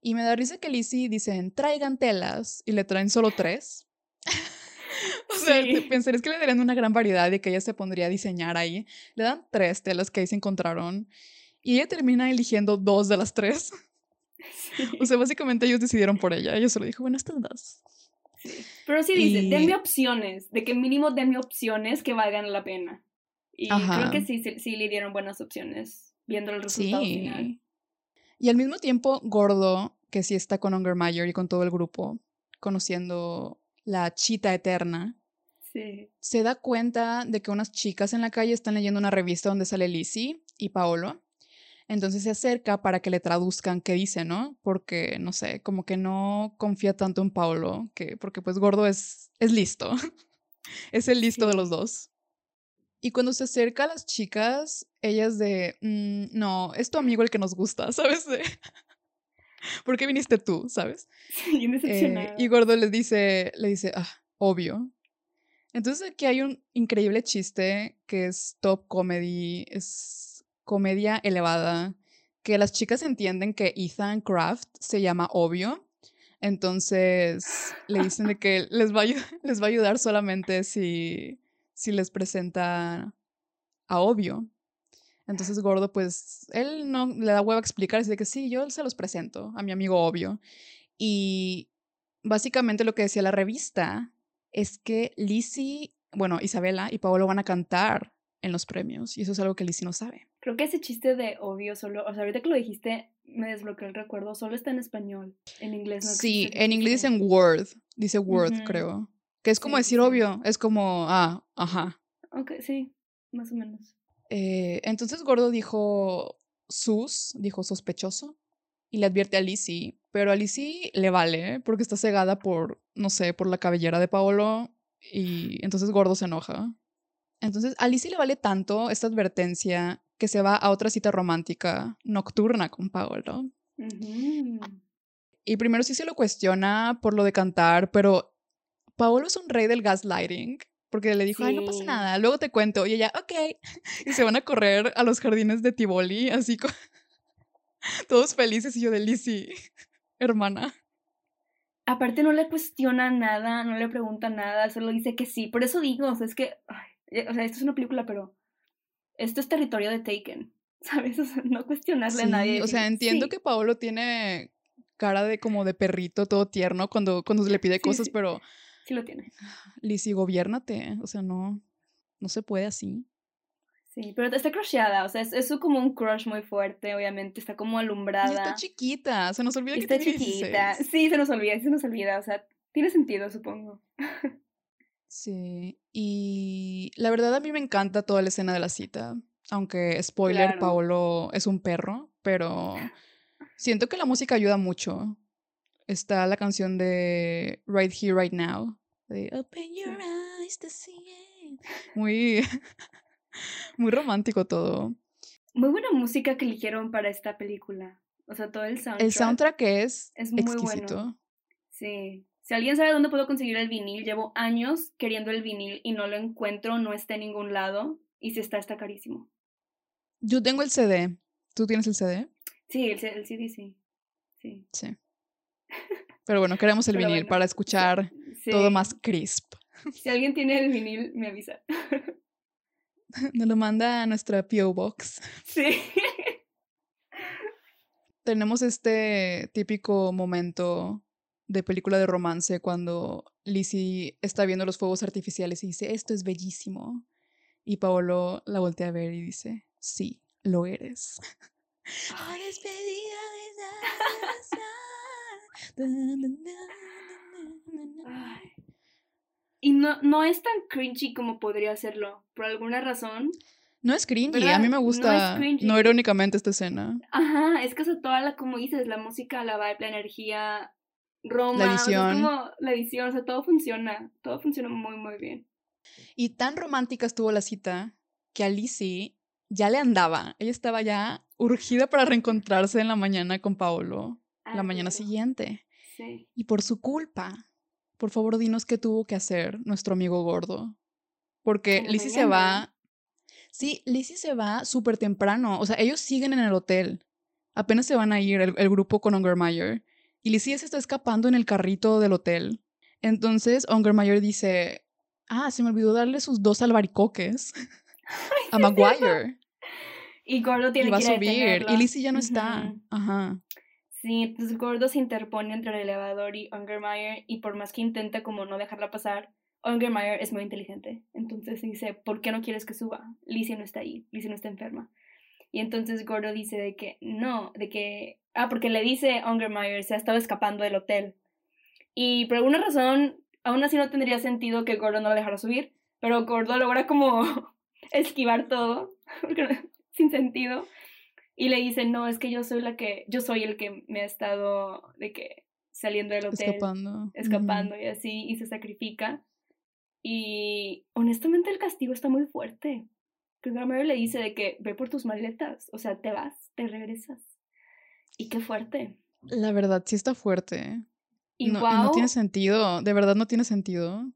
Y me da risa que Lizzie dicen, traigan telas, y le traen solo tres. o sea, Sí. pensarías que le darían una gran variedad y que ella se pondría a diseñar ahí. Le dan tres telas que ahí se encontraron. Y ella termina eligiendo dos de las tres. Sí. O sea, básicamente ellos decidieron por ella. Ella solo dijo, bueno, estas dos. Sí. Pero sí dice, Y- denme opciones, de que mínimo denme opciones que valgan la pena. Y creo Ajá. que sí, sí, sí le dieron buenas opciones viendo el resultado final. Y al mismo tiempo, Gordo, que sí está con Ungermeyer y con todo el grupo, conociendo la chita eterna, se da cuenta de que unas chicas en la calle están leyendo una revista donde sale Lizzie y Paolo. Entonces se acerca para que le traduzcan qué dice, ¿no? Porque, no sé, como que no confía tanto en Paolo, que, porque pues Gordo es, es listo. es el listo de los dos. Y cuando se acerca a las chicas, ellas de, mm, no, es tu amigo el que nos gusta, ¿sabes? ¿Por qué viniste tú, sabes? Sí, eh, y Gordo les dice, le dice, ah, obvio. Entonces aquí hay un increíble chiste que es top comedy, es comedia elevada, que las chicas entienden que Ethan Craft se llama obvio. Entonces le dicen de que les va a, les va a ayudar solamente si si les presenta a Obvio. Entonces Gordo, pues, él no le da huevo a explicar, así de que sí, yo se los presento a mi amigo Obvio. Y básicamente lo que decía la revista es que Lizzie, bueno, Isabela y Paolo van a cantar en los premios, y eso es algo que Lizzie no sabe. Creo que ese chiste de Obvio solo, o sea, ahorita que lo dijiste, me desbloqueó el recuerdo, solo está en español, en inglés no Sí, en inglés dicen Word, dice Word, creo. Que es como decir obvio, es como, ah, ajá. Ok, sí, más o menos. Eh, entonces Gordo dijo sus, dijo sospechoso, y le advierte a Lizzie, pero a Lizzie le vale, porque está cegada por, no sé, por la cabellera de Paolo, y entonces Gordo se enoja. Entonces a Lizzie le vale tanto esta advertencia que se va a otra cita romántica nocturna con Paolo. Y primero sí se lo cuestiona por lo de cantar, pero Paolo es un rey del gaslighting, porque le dijo, ay, no pasa nada, luego te cuento. Y ella, ok. Y se van a correr a los jardines de Tivoli, así con... todos felices. Y yo de Lizzie, hermana. Aparte no le cuestiona nada, no le pregunta nada, solo dice que sí. Por eso digo, o sea, es que, eh, o sea, esto es una película, pero esto es territorio de Taken, ¿sabes? O sea, no cuestionarle a nadie. O sea, entiendo que Paolo tiene cara de como de perrito, todo tierno cuando, cuando se le pide cosas, pero Sí lo tiene. Lizzie, gobiernate. O sea, no, no se puede así. Sí, pero está crusheada, o sea, es, es como un crush muy fuerte, obviamente, está como alumbrada. Y está chiquita, se nos olvida que está chiquita. Sí, se nos olvida, se nos olvida, o sea, tiene sentido, supongo. Sí, y la verdad a mí me encanta toda la escena de la cita, aunque spoiler, Paolo es un perro, pero siento que la música ayuda mucho está la canción de Right Here, Right Now. De Open Your Eyes to See It. Muy, muy romántico todo. Muy buena música que eligieron para esta película. O sea, todo el soundtrack. El soundtrack es, es muy exquisito. Bueno. Sí. Si alguien sabe dónde puedo conseguir el vinil, llevo años queriendo el vinil y no lo encuentro, no está en ningún lado. Y si está, está carísimo. Yo tengo el CD. ¿Tú tienes el CD? Sí, el, el CD sí. Sí. Sí. Pero bueno, queremos el vinil para escuchar todo más crisp. Si alguien tiene el vinil, me avisa. Nos lo manda a nuestra PO Box. Sí. Tenemos este típico momento de película de romance cuando Lizzie está viendo los fuegos artificiales y dice, esto es bellísimo. Y Paolo la voltea a ver y dice, sí, lo eres. y no, no es tan cringy como podría serlo, por alguna razón. No es cringy, a mí me gusta no, irónicamente esta escena. Ajá, es que eso toda la, como dices, la música, la vibe, la energía, Roma, la edición. la edición, o sea, todo funciona, todo funciona muy, muy bien. Y tan romántica estuvo la cita que a Lizzie ya le andaba, ella estaba ya urgida para reencontrarse en la mañana con Paolo, la mañana siguiente. Y por su culpa, por favor, dinos qué tuvo que hacer nuestro amigo gordo. Porque Lizzie se va. Sí, Lizzie se va súper temprano. O sea, ellos siguen en el hotel. Apenas se van a ir el, grupo con Ungermeyer. Y Lizzie se está escapando en el carrito del hotel. Entonces, Ungermeyer dice: Ah, se me olvidó darle sus dos albaricoques a Maguire. Y Gordo tiene va que a subir. Y Lizzie ya no está. Ajá. Sí, entonces Gordo se interpone entre el elevador y Ungermeyer y por más que intenta como no dejarla pasar, Ungermeyer es muy inteligente. Entonces dice, ¿por qué no quieres que suba? Lizzie no está ahí, Lizzie no está enferma. Y entonces Gordo dice de que no, de que... Ah, porque le dice Ungermeyer, se ha estado escapando del hotel. Y por alguna razón, aún así no tendría sentido que Gordo no lo dejara subir, pero Gordo logra como esquivar todo, sin sentido. Y le dice, no, es que yo soy la que, yo soy el que me ha estado de que saliendo del hotel. Escapando. Escapando y así, y se sacrifica. Y honestamente el castigo está muy fuerte. Que Grammer le dice de que ve por tus maletas, o sea, te vas, te regresas. Y qué fuerte. La verdad, sí está fuerte. Y no, no tiene sentido, de verdad no tiene sentido.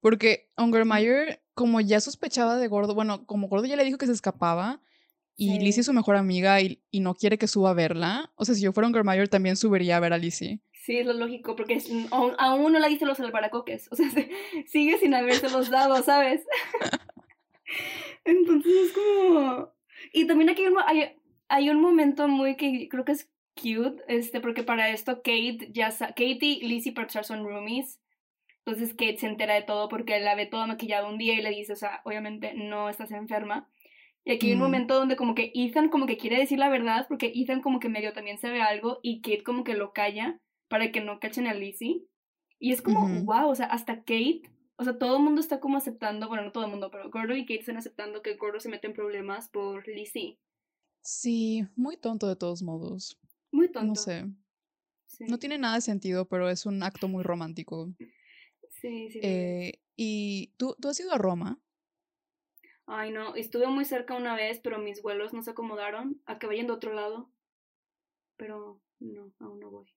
Porque Ungermeyer, como ya sospechaba de Gordo, bueno, como Gordo ya le dijo que se escapaba, y Lizzie es su mejor amiga y, y, no quiere que suba a verla. O sea, si yo fuera Ungermeyer también subiría a ver a Lizzie. Sí, es lo lógico, porque aún, no la dice los albaracoques. O sea, sigue sin haberse los dado, ¿sabes? Entonces es como... Y también aquí hay, hay, un momento muy que creo que es cute, este, porque para esto Kate ya... Kate y Lizzie para son roomies. Entonces Kate se entera de todo porque la ve toda maquillada un día y le dice, o sea, obviamente no estás enferma. Y aquí hay un momento donde como que Ethan como que quiere decir la verdad porque Ethan como que medio también sabe algo y Kate como que lo calla para que no cachen a Lizzie. Y es como, wow, o sea, hasta Kate, o sea, todo el mundo está como aceptando, bueno, no todo el mundo, pero Gordo y Kate están aceptando que Gordo se mete en problemas por Lizzie. Sí, muy tonto de todos modos. Muy tonto. No sé. No tiene nada de sentido, pero es un acto muy romántico. Sí, sí. Eh, ¿Y tú, tú has ido a Roma? Ay, no, estuve muy cerca una vez, pero mis vuelos no se acomodaron a que vayan de otro lado. Pero no, aún no voy.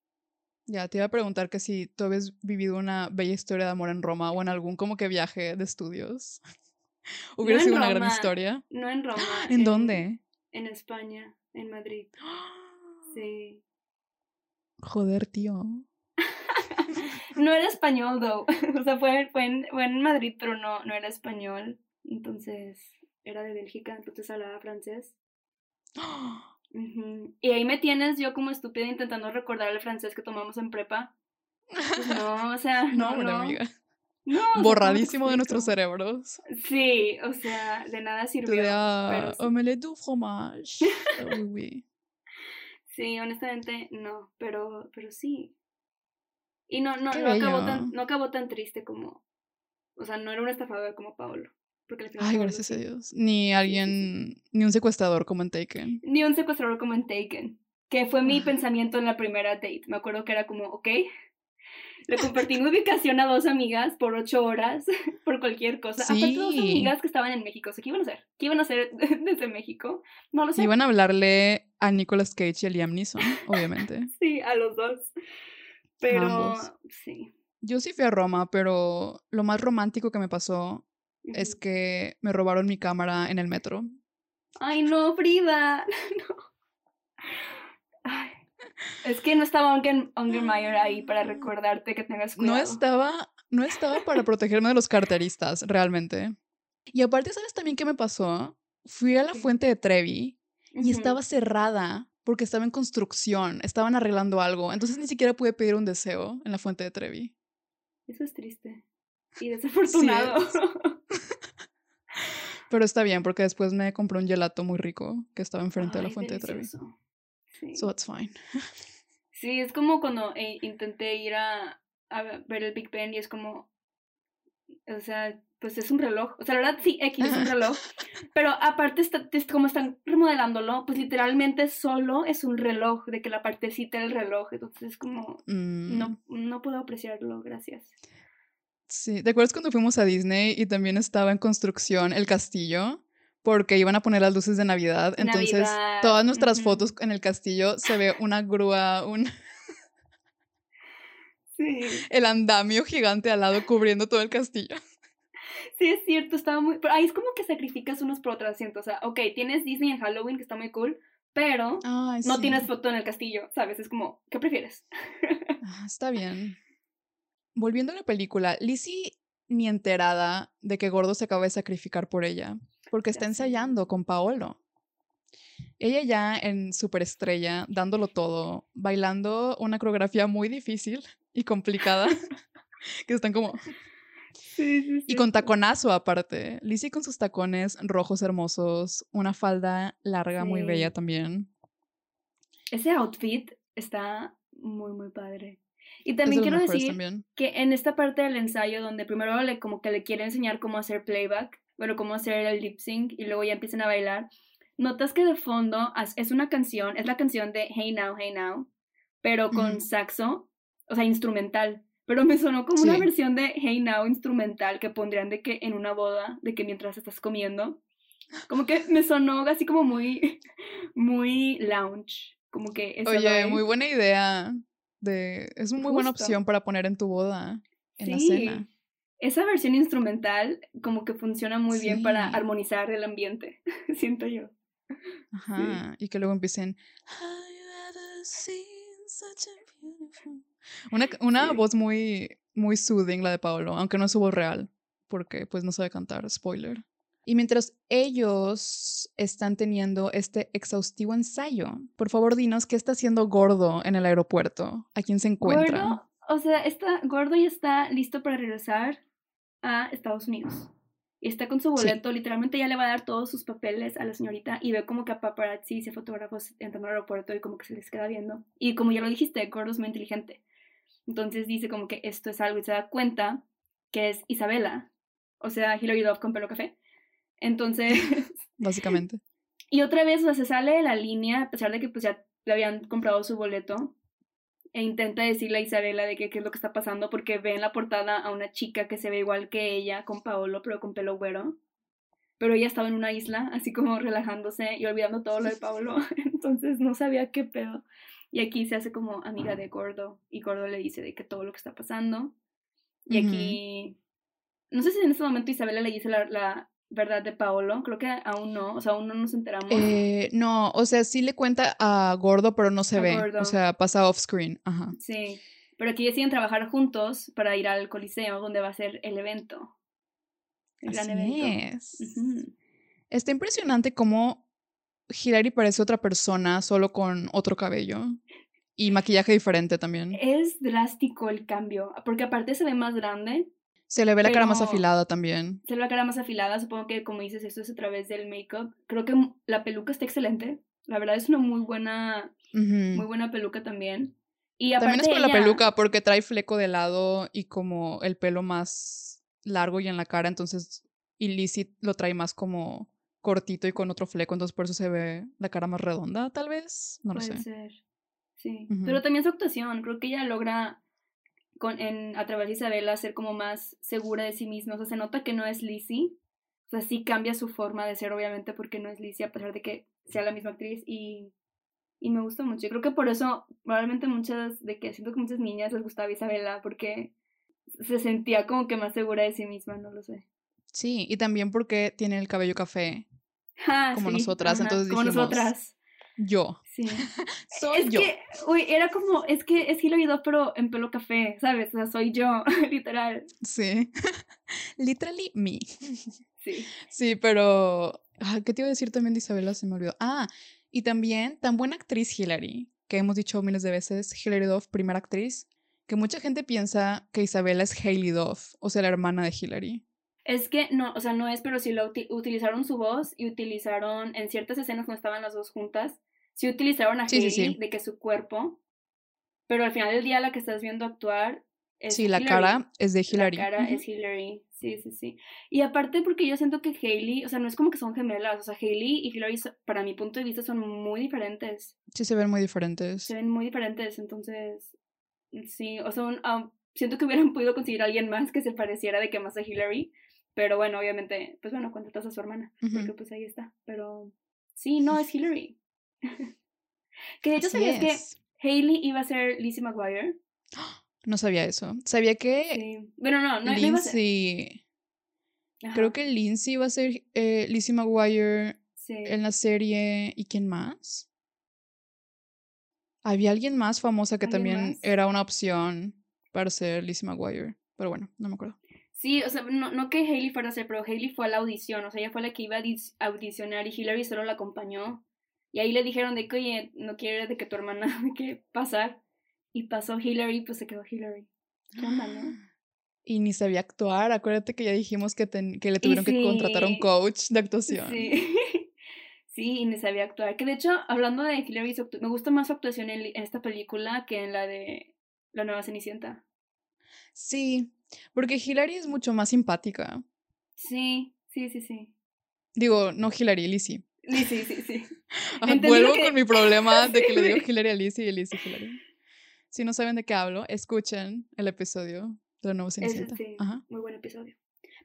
Ya, te iba a preguntar que si tú habías vivido una bella historia de amor en Roma o en algún como que viaje de estudios. Hubiera sido una gran historia. No en Roma. ¿En, dónde? En España, en Madrid. Sí. Joder, tío. no era español, though. o sea, fue, fue, en, fue en Madrid, pero no, no era español. Entonces, era de Bélgica, entonces hablaba francés. Y ahí me tienes yo como estúpida intentando recordar el francés que tomamos en prepa. Pues no, o sea, no, no. Amiga. no Borradísimo de nuestros cerebros. Sí, o sea, de nada sirvió. Pero Omelette du fromage. oui. Sí, honestamente no, pero, pero sí. Y no, no, no acabó, tan, no acabó tan triste como, o sea, no era un estafador como Paolo. Ay, gracias a Dios. Ni alguien, ni un secuestrador como en Taken. Ni un secuestrador como en Taken. Que fue mi pensamiento en la primera date. Me acuerdo que era como, ok, le compartí mi ubicación a dos amigas por ocho horas, por cualquier cosa. Sí. Aparte, dos amigas que estaban en México. O sea, ¿qué iban a hacer? ¿Qué iban a hacer desde México? No lo sé. Iban a hablarle a Nicolas Cage y a Liam Neeson, obviamente. sí, a los dos. Pero, sí. Yo sí fui a Roma, pero lo más romántico que me pasó es que me robaron mi cámara en el metro. Ay, no, Frida. No. Es que no estaba Ungermeyer ahí para recordarte que tengas cuidado. No estaba, no estaba para protegerme de los carteristas, realmente. Y aparte, ¿sabes también qué me pasó? Fui a la fuente de Trevi y estaba cerrada porque estaba en construcción, estaban arreglando algo, entonces ni siquiera pude pedir un deseo en la fuente de Trevi. Eso es triste y desafortunado. Pero está bien, porque después me compré un gelato muy rico que estaba enfrente de la fuente de Trevi. Sí. So it's fine. Sí, es como cuando eh, intenté ir a, a, ver el Big Ben y es como. O sea, pues es un reloj. O sea, la verdad sí, X es un reloj. pero aparte, está, como están remodelándolo, pues literalmente solo es un reloj, de que la partecita del reloj. Entonces es como. No, mm. no puedo apreciarlo, gracias. Sí, ¿te acuerdas cuando fuimos a Disney y también estaba en construcción el castillo? Porque iban a poner las luces de Navidad. Entonces, todas nuestras fotos en el castillo se ve una grúa, un. Sí. El andamio gigante al lado cubriendo todo el castillo. Sí, es cierto, estaba muy. Pero ahí es como que sacrificas unos por otros, siento. O sea, ok, tienes Disney en Halloween, que está muy cool, pero no tienes foto en el castillo, ¿sabes? Es como, ¿qué prefieres? Ah, está bien. Volviendo a la película, Lizzie ni enterada de que Gordo se acaba de sacrificar por ella, porque está ensayando con Paolo. Ella ya en superestrella, dándolo todo, bailando una coreografía muy difícil y complicada, que están como... Sí, sí, sí. Y con taconazo aparte. Lizzie con sus tacones rojos hermosos, una falda larga muy bella también. Ese outfit está muy, muy padre. Y también quiero decir también. que en esta parte del ensayo donde primero le como que le quiere enseñar cómo hacer playback, bueno, cómo hacer el lip sync y luego ya empiezan a bailar, notas que de fondo es una canción, es la canción de Hey Now, Hey Now, pero con Ujú. saxo, o sea, instrumental. Pero me sonó como una Sí. versión de Hey Now instrumental que pondrían de que en una boda, de que mientras estás comiendo. Como que me sonó así como muy, muy lounge. Como que Oye, muy buena idea. De... Es una muy buena opción para poner en tu boda, en la cena. esa versión instrumental como que funciona muy bien para armonizar el ambiente, siento yo. Sí, Ajá. Y que luego empiecen. Una, una voz muy, muy soothing, la de Paolo, aunque no es su voz real, porque pues no sabe cantar, spoiler. Y mientras ellos están teniendo este exhaustivo ensayo, por favor dinos qué está haciendo Gordo en el aeropuerto, a quién se encuentra. Gordo, o sea, está, Gordo ya está listo para regresar a Estados Unidos. Y está con su Sí. boleto, literalmente ya le va a dar todos sus papeles a la señorita y ve como que a paparazzi y fotógrafos entrando al aeropuerto y como que se les queda viendo. Y como ya lo dijiste, Gordo es muy inteligente. Entonces dice como que esto es algo y se da cuenta que es Isabela, o sea, Hilary Duff con pelo café. Entonces, Básicamente. y otra vez, o sea, se sale de la línea, a pesar de que pues ya le habían comprado su boleto, e intenta decirle a Isabela de qué es lo que está pasando, porque ve en la portada a una chica que se ve igual que ella, con Paolo, pero con pelo güero. Pero ella estaba en una isla, así como relajándose y olvidando todo lo de Paolo, entonces no sabía qué pedo. Y aquí se hace como amiga de Gordo, y Gordo le dice de que todo lo que está pasando. Y aquí, no sé si en este momento Isabela le dice la, la verdad de Paolo, creo que aún no, o sea, aún no nos enteramos. Eh, no, o sea, sí le cuenta a Gordo, pero no se A ve. Gordo. O sea, pasa off screen. Ajá. Sí, pero aquí deciden trabajar juntos para ir al Coliseo, donde va a ser el evento. El gran Así evento. es. Está impresionante cómo Hilary parece otra persona, solo con otro cabello. Y maquillaje diferente también. Es drástico el cambio, porque aparte se ve más grande, Se le ve la cara más afilada también. se ve la cara más afilada, supongo que como dices, esto es a través del make-up. Creo que la peluca está excelente, la verdad es una muy buena, muy buena peluca también. Y También es por la peluca, porque trae fleco de lado y como el pelo más largo y en la cara, entonces. Y Lizzie lo trae más como cortito y con otro fleco, entonces por eso se ve la cara más redonda, tal vez. No lo Puede sé. ser. Sí. Pero también su actuación. Creo que ella logra con, en, a través de Isabela ser como más segura de sí misma. O sea, se nota que no es Lizzie. O sea, sí cambia su forma de ser, obviamente, porque no es Lizzie, a pesar de que sea la misma actriz. Y, y me gusta mucho. Y creo que por eso, probablemente muchas, de que siento que muchas niñas les gustaba Isabela, porque se sentía como que más segura de sí misma, no lo sé. Sí, y también porque tiene el cabello café, Ah, Como sí, nosotras, entonces como dijimos, nosotras. Yo. Sí. Soy es yo. que, uy, era como, es que es Hilary Duff, pero en pelo café, ¿sabes? O sea, soy yo, literal. Sí. Literally me. Sí. Sí, pero. ah, ¿Qué te iba a decir también de Isabela? Se me olvidó. Ah, y también, tan buena actriz Hilary, que hemos dicho miles de veces, Hilary Duff, primera actriz, que mucha gente piensa que Isabela es Hailey Duff, o sea, la hermana de Hilary. Es que no, o sea, no es, pero sí lo uti- utilizaron su voz y utilizaron en ciertas escenas cuando estaban las dos juntas, sí utilizaron a Sí, Hailey sí. de que su cuerpo, pero al final del día la que estás viendo actuar es Sí, la Hilary. cara es de Hilary. La cara Ujú. es Hillary, sí, sí, sí. Y aparte porque yo siento que Hailey, o sea, no es como que son gemelas, o sea, Hailey y Hillary, para mi punto de vista, son muy diferentes. Sí, se ven muy diferentes. Se ven muy diferentes, entonces, sí, o sea, un- ah, siento que hubieran podido conseguir a alguien más que se pareciera de que más a Hillary, pero bueno, obviamente, pues bueno, contratas a su hermana, porque Ujú. pues ahí está, pero sí, no, es Hillary. Que de hecho Así sabías que. Hailey iba a ser Lizzie McGuire. No sabía eso. Sabía que Sí. Bueno, no, no, no iba a ser. Lindsay. Ajá, Creo que Lindsay iba a ser eh, Lizzie McGuire sí. en la serie. ¿Y quién más? Había alguien más famosa que ¿Alguien también más? era una opción para ser Lizzie McGuire. Pero bueno, no me acuerdo. Sí, o sea, no, no que Hailey fuera a ser, pero Hailey fue a la audición, o sea, ella fue la que iba a audicionar y Hillary solo la acompañó. Y ahí le dijeron de que, oye, no quieres de que tu hermana, de que pasar. Y pasó Hillary, pues se quedó Hillary. ¿Qué onda, no? Y ni sabía actuar. Acuérdate que ya dijimos que, que le tuvieron que contratar a un coach de actuación. Sí. sí, y ni sabía actuar. Que de hecho, hablando de Hillary, me gusta más su actuación en, en esta película que en la de La Nueva Cenicienta. Sí, porque Hillary es mucho más simpática. Sí, sí, sí, sí. Digo, no Hillary, Lizzie. Lizzie, sí, sí. vuelvo con mi problema de que le digo Hillary a Lizzie y Lizzie Hillary. Si no saben de qué hablo, escuchen el episodio de la nueva Cenicienta. Sí, muy buen episodio.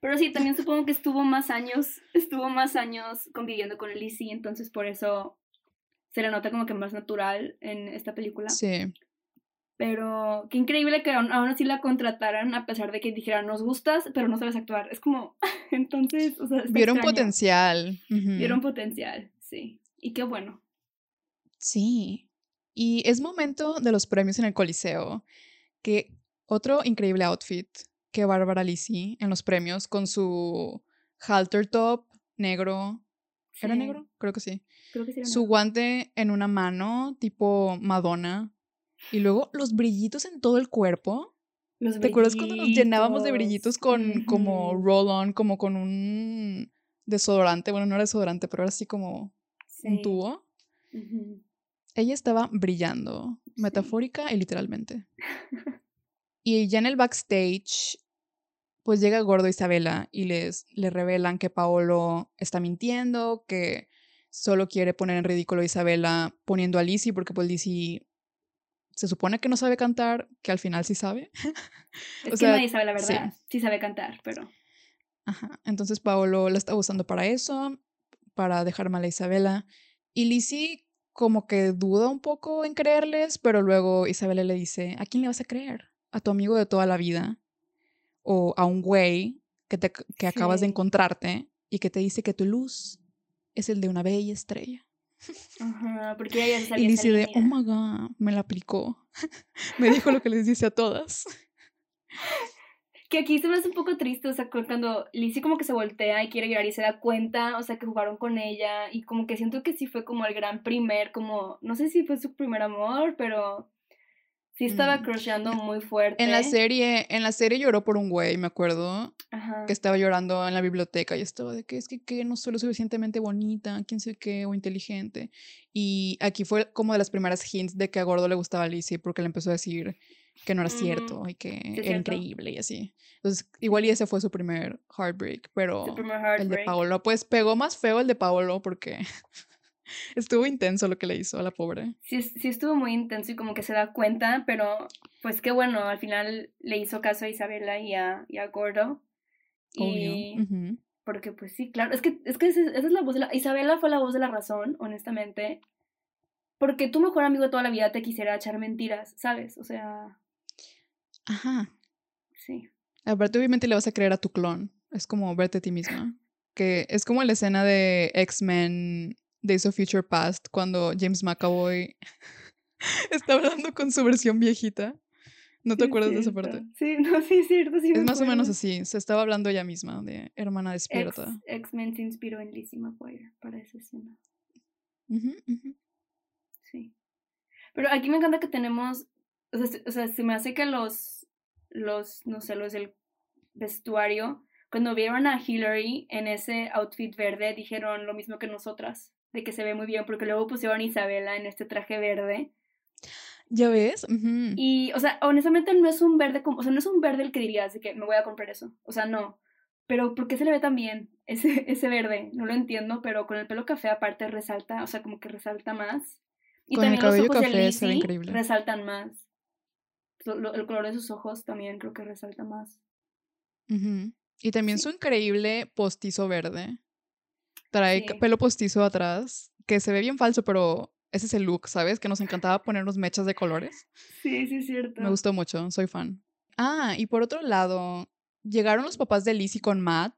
Pero sí, también supongo que estuvo más años, estuvo más años conviviendo con Lizzie, entonces por eso se le nota como que más natural en esta película. Sí. Pero qué increíble que aún, así la contrataran a pesar de que dijeran, nos gustas, pero no sabes actuar. Es como, entonces, o sea, Vieron potencial. Vieron potencial, sí. Y qué bueno. Sí. Y es momento de los premios en el Coliseo, que otro increíble outfit que Bárbara Lisi en los premios con su halter top negro. ¿Era negro? Creo que sí. Creo que sí su guante en una mano, tipo Madonna y luego los brillitos en todo el cuerpo. ¿Te acuerdas cuando nos llenábamos de brillitos con como roll-on, como con un desodorante? Bueno, no era desodorante, pero era así como un tubo. Ella estaba brillando, metafórica y literalmente. y ya en el backstage, pues llega Gordo Isabela y les le revelan que Paolo está mintiendo, que solo quiere poner en ridículo a Isabela poniendo a Lizzie, porque pues Lizzie se supone que no sabe cantar, que al final sí sabe. Es que nadie sabe la verdad. Sí. sabe cantar, pero. Ajá. Entonces Paolo la está usando para eso, para dejar mal a Isabela. Y Lizzie como que duda un poco en creerles, pero luego Isabela le dice, ¿a quién le vas a creer? ¿A tu amigo de toda la vida? ¿O a un güey que, te, que acabas de encontrarte y que te dice que tu luz es el de una bella estrella? Ajá, porque ella ya Y dice de, oh my god, me la aplicó. me dijo lo que les dice a todas. Que aquí se me hace un poco triste, o sea, cuando Lizzie como que se voltea y quiere llorar y se da cuenta, o sea, que jugaron con ella y como que siento que sí fue como el gran primer, como, no sé si fue su primer amor, pero Sí estaba mm. muy fuerte. En la serie, en la serie lloró por un güey, me acuerdo, que estaba llorando en la biblioteca y estaba de que es que, que no soy lo suficientemente bonita, quién sé qué, o inteligente. Y aquí fue como de las primeras hints de que a Gordo le gustaba a Lizzie porque le empezó a decir que no era cierto y que era increíble y así. Entonces, igual y ese fue su primer heartbreak, pero el de Paolo, pues pegó más feo el de Paolo porque Estuvo intenso lo que le hizo a la pobre. Sí, sí estuvo muy intenso y como que se da cuenta, pero pues qué bueno, al final le hizo caso a Isabela y a, y a Gordo. Y porque pues sí, claro, es que, es que esa es la voz de la... Isabela fue la voz de la razón, honestamente. Porque tu mejor amigo de toda la vida te quisiera echar mentiras, ¿sabes? O sea... Ajá. Sí. Aparte, obviamente le vas a creer a tu clon. Es como verte a ti misma. Que es como la escena de X-Men Days of Future Past cuando James McAvoy está hablando con su versión viejita. ¿No te acuerdas de esa parte? Sí, no, sí, es cierto. Sí es más o menos así. Se estaba hablando ella misma de hermana despierta. X-Men se inspiró en Lizzie McGuire para esa escena. Sí. Pero aquí me encanta que tenemos. O sea, o sea, se me hace que los. Los, no sé, los del vestuario. Cuando vieron a Hillary en ese outfit verde, dijeron lo mismo que nosotras de que se ve muy bien, porque luego pusieron a Isabela en este traje verde. ¿Ya ves? Y, o sea, honestamente no es un verde como, o sea, no es un verde el que dirías de que me voy a comprar eso. O sea, no. Pero ¿por qué se le ve tan bien ese, ese verde? No lo entiendo, pero con el pelo café aparte resalta, o sea, como que resalta más. Y con también el cabello los ojos café se ve increíble. resaltan más. el color de sus ojos también creo que resalta más. Y también su increíble postizo verde. Trae pelo postizo atrás, que se ve bien falso, pero ese es el look, ¿sabes? Que nos encantaba ponernos mechas de colores. Sí, sí, es cierto. Me gustó mucho, soy fan. Ah, y por otro lado, llegaron los papás de Lizzie con Matt,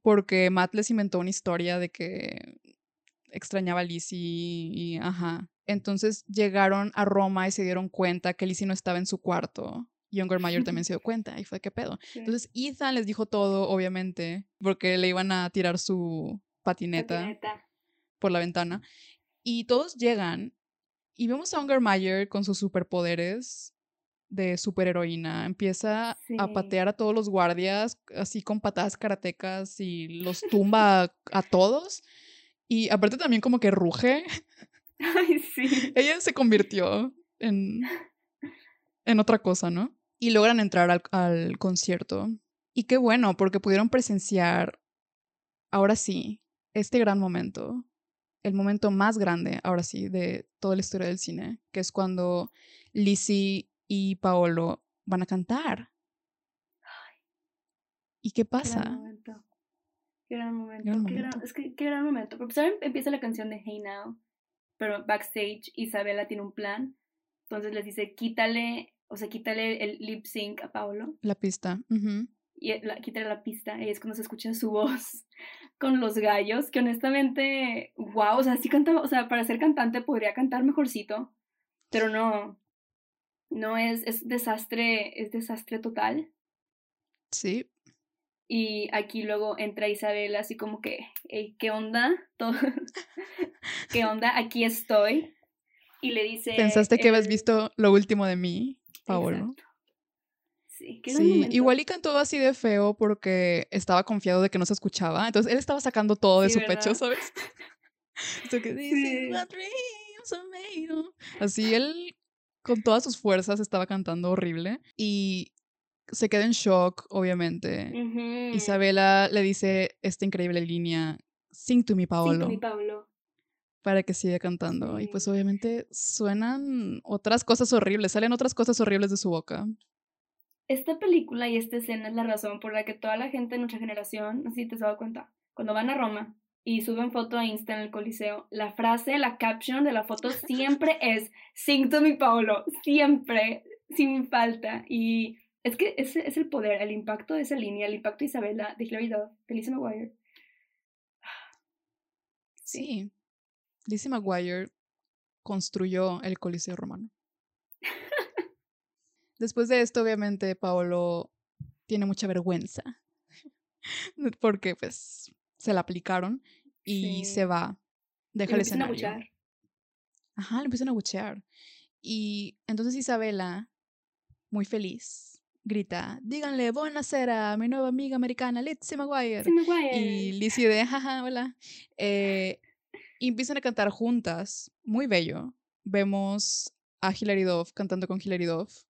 porque Matt les inventó una historia de que extrañaba a Lizzie y, ajá. Entonces llegaron a Roma y se dieron cuenta que Lizzie no estaba en su cuarto. Younger Mayer también se dio cuenta y fue qué pedo. Entonces Ethan les dijo todo, obviamente, porque le iban a tirar su patineta, por la ventana. Y todos llegan y vemos a Ungermeyer con sus superpoderes de superheroína. Empieza a patear a todos los guardias, así con patadas karatecas y los tumba a todos. Y aparte también como que ruge. Ay, sí. Ella se convirtió en, en otra cosa, ¿no? Y logran entrar al, al concierto. Y qué bueno, porque pudieron presenciar, ahora sí, este gran momento. El momento más grande, ahora sí, de toda la historia del cine, que es cuando Lizzie y Paolo van a cantar. ¿Y qué pasa? Qué gran momento. Qué gran momento. Qué gran, es que qué gran momento. Porque ¿saben? empieza la canción de Hey Now, pero backstage Isabela tiene un plan. Entonces les dice, quítale, o sea, quítale el lip sync a Paolo. La pista. Y la, quítale la pista. Y es cuando se escucha su voz con los gallos, que honestamente, wow, o sea, sí cantaba, o sea, para ser cantante podría cantar mejorcito, pero no, no es, es desastre, es desastre total. Sí. Y aquí luego entra Isabel así como que, ¿qué onda? Todo, ¿Qué onda? Aquí estoy. Y le dice... ¿Pensaste que habías visto lo último de mí, Paolo? Sí, sí igual y cantó así de feo porque estaba confiado de que no se escuchaba. Entonces él estaba sacando todo de su pecho, ¿sabes? Así él con todas sus fuerzas estaba cantando horrible y se queda en shock, obviamente. Isabela le dice esta increíble línea, Sing to me, Paolo. Sing to me, Paolo. Para que siga cantando. Y pues obviamente suenan otras cosas horribles, salen otras cosas horribles de su boca. Esta película y esta escena es la razón por la que toda la gente de nuestra generación, así te has dado cuenta, cuando van a Roma, y suben foto a Insta en el Coliseo, la frase, la caption de la foto siempre es Sing to me Paolo, siempre, sin falta. Y es que ese es el poder, el impacto de esa línea, el impacto de Isabela, de Hilary Duff, de Lizzie McGuire. Sí. Lizzie McGuire construyó el Coliseo romano. Después de esto, obviamente, Paolo tiene mucha vergüenza. Porque, pues, se la aplicaron y se va. Deja el escenario. A Ajá, le empiezan a buchear. Y entonces Isabela, muy feliz, grita, díganle buena a mi nueva amiga americana, Lizzie McGuire. Y Lizzie de, jaja, hola. Eh, y empiezan a cantar juntas, muy bello. Vemos a Hilary Duff cantando con Hilary Duff,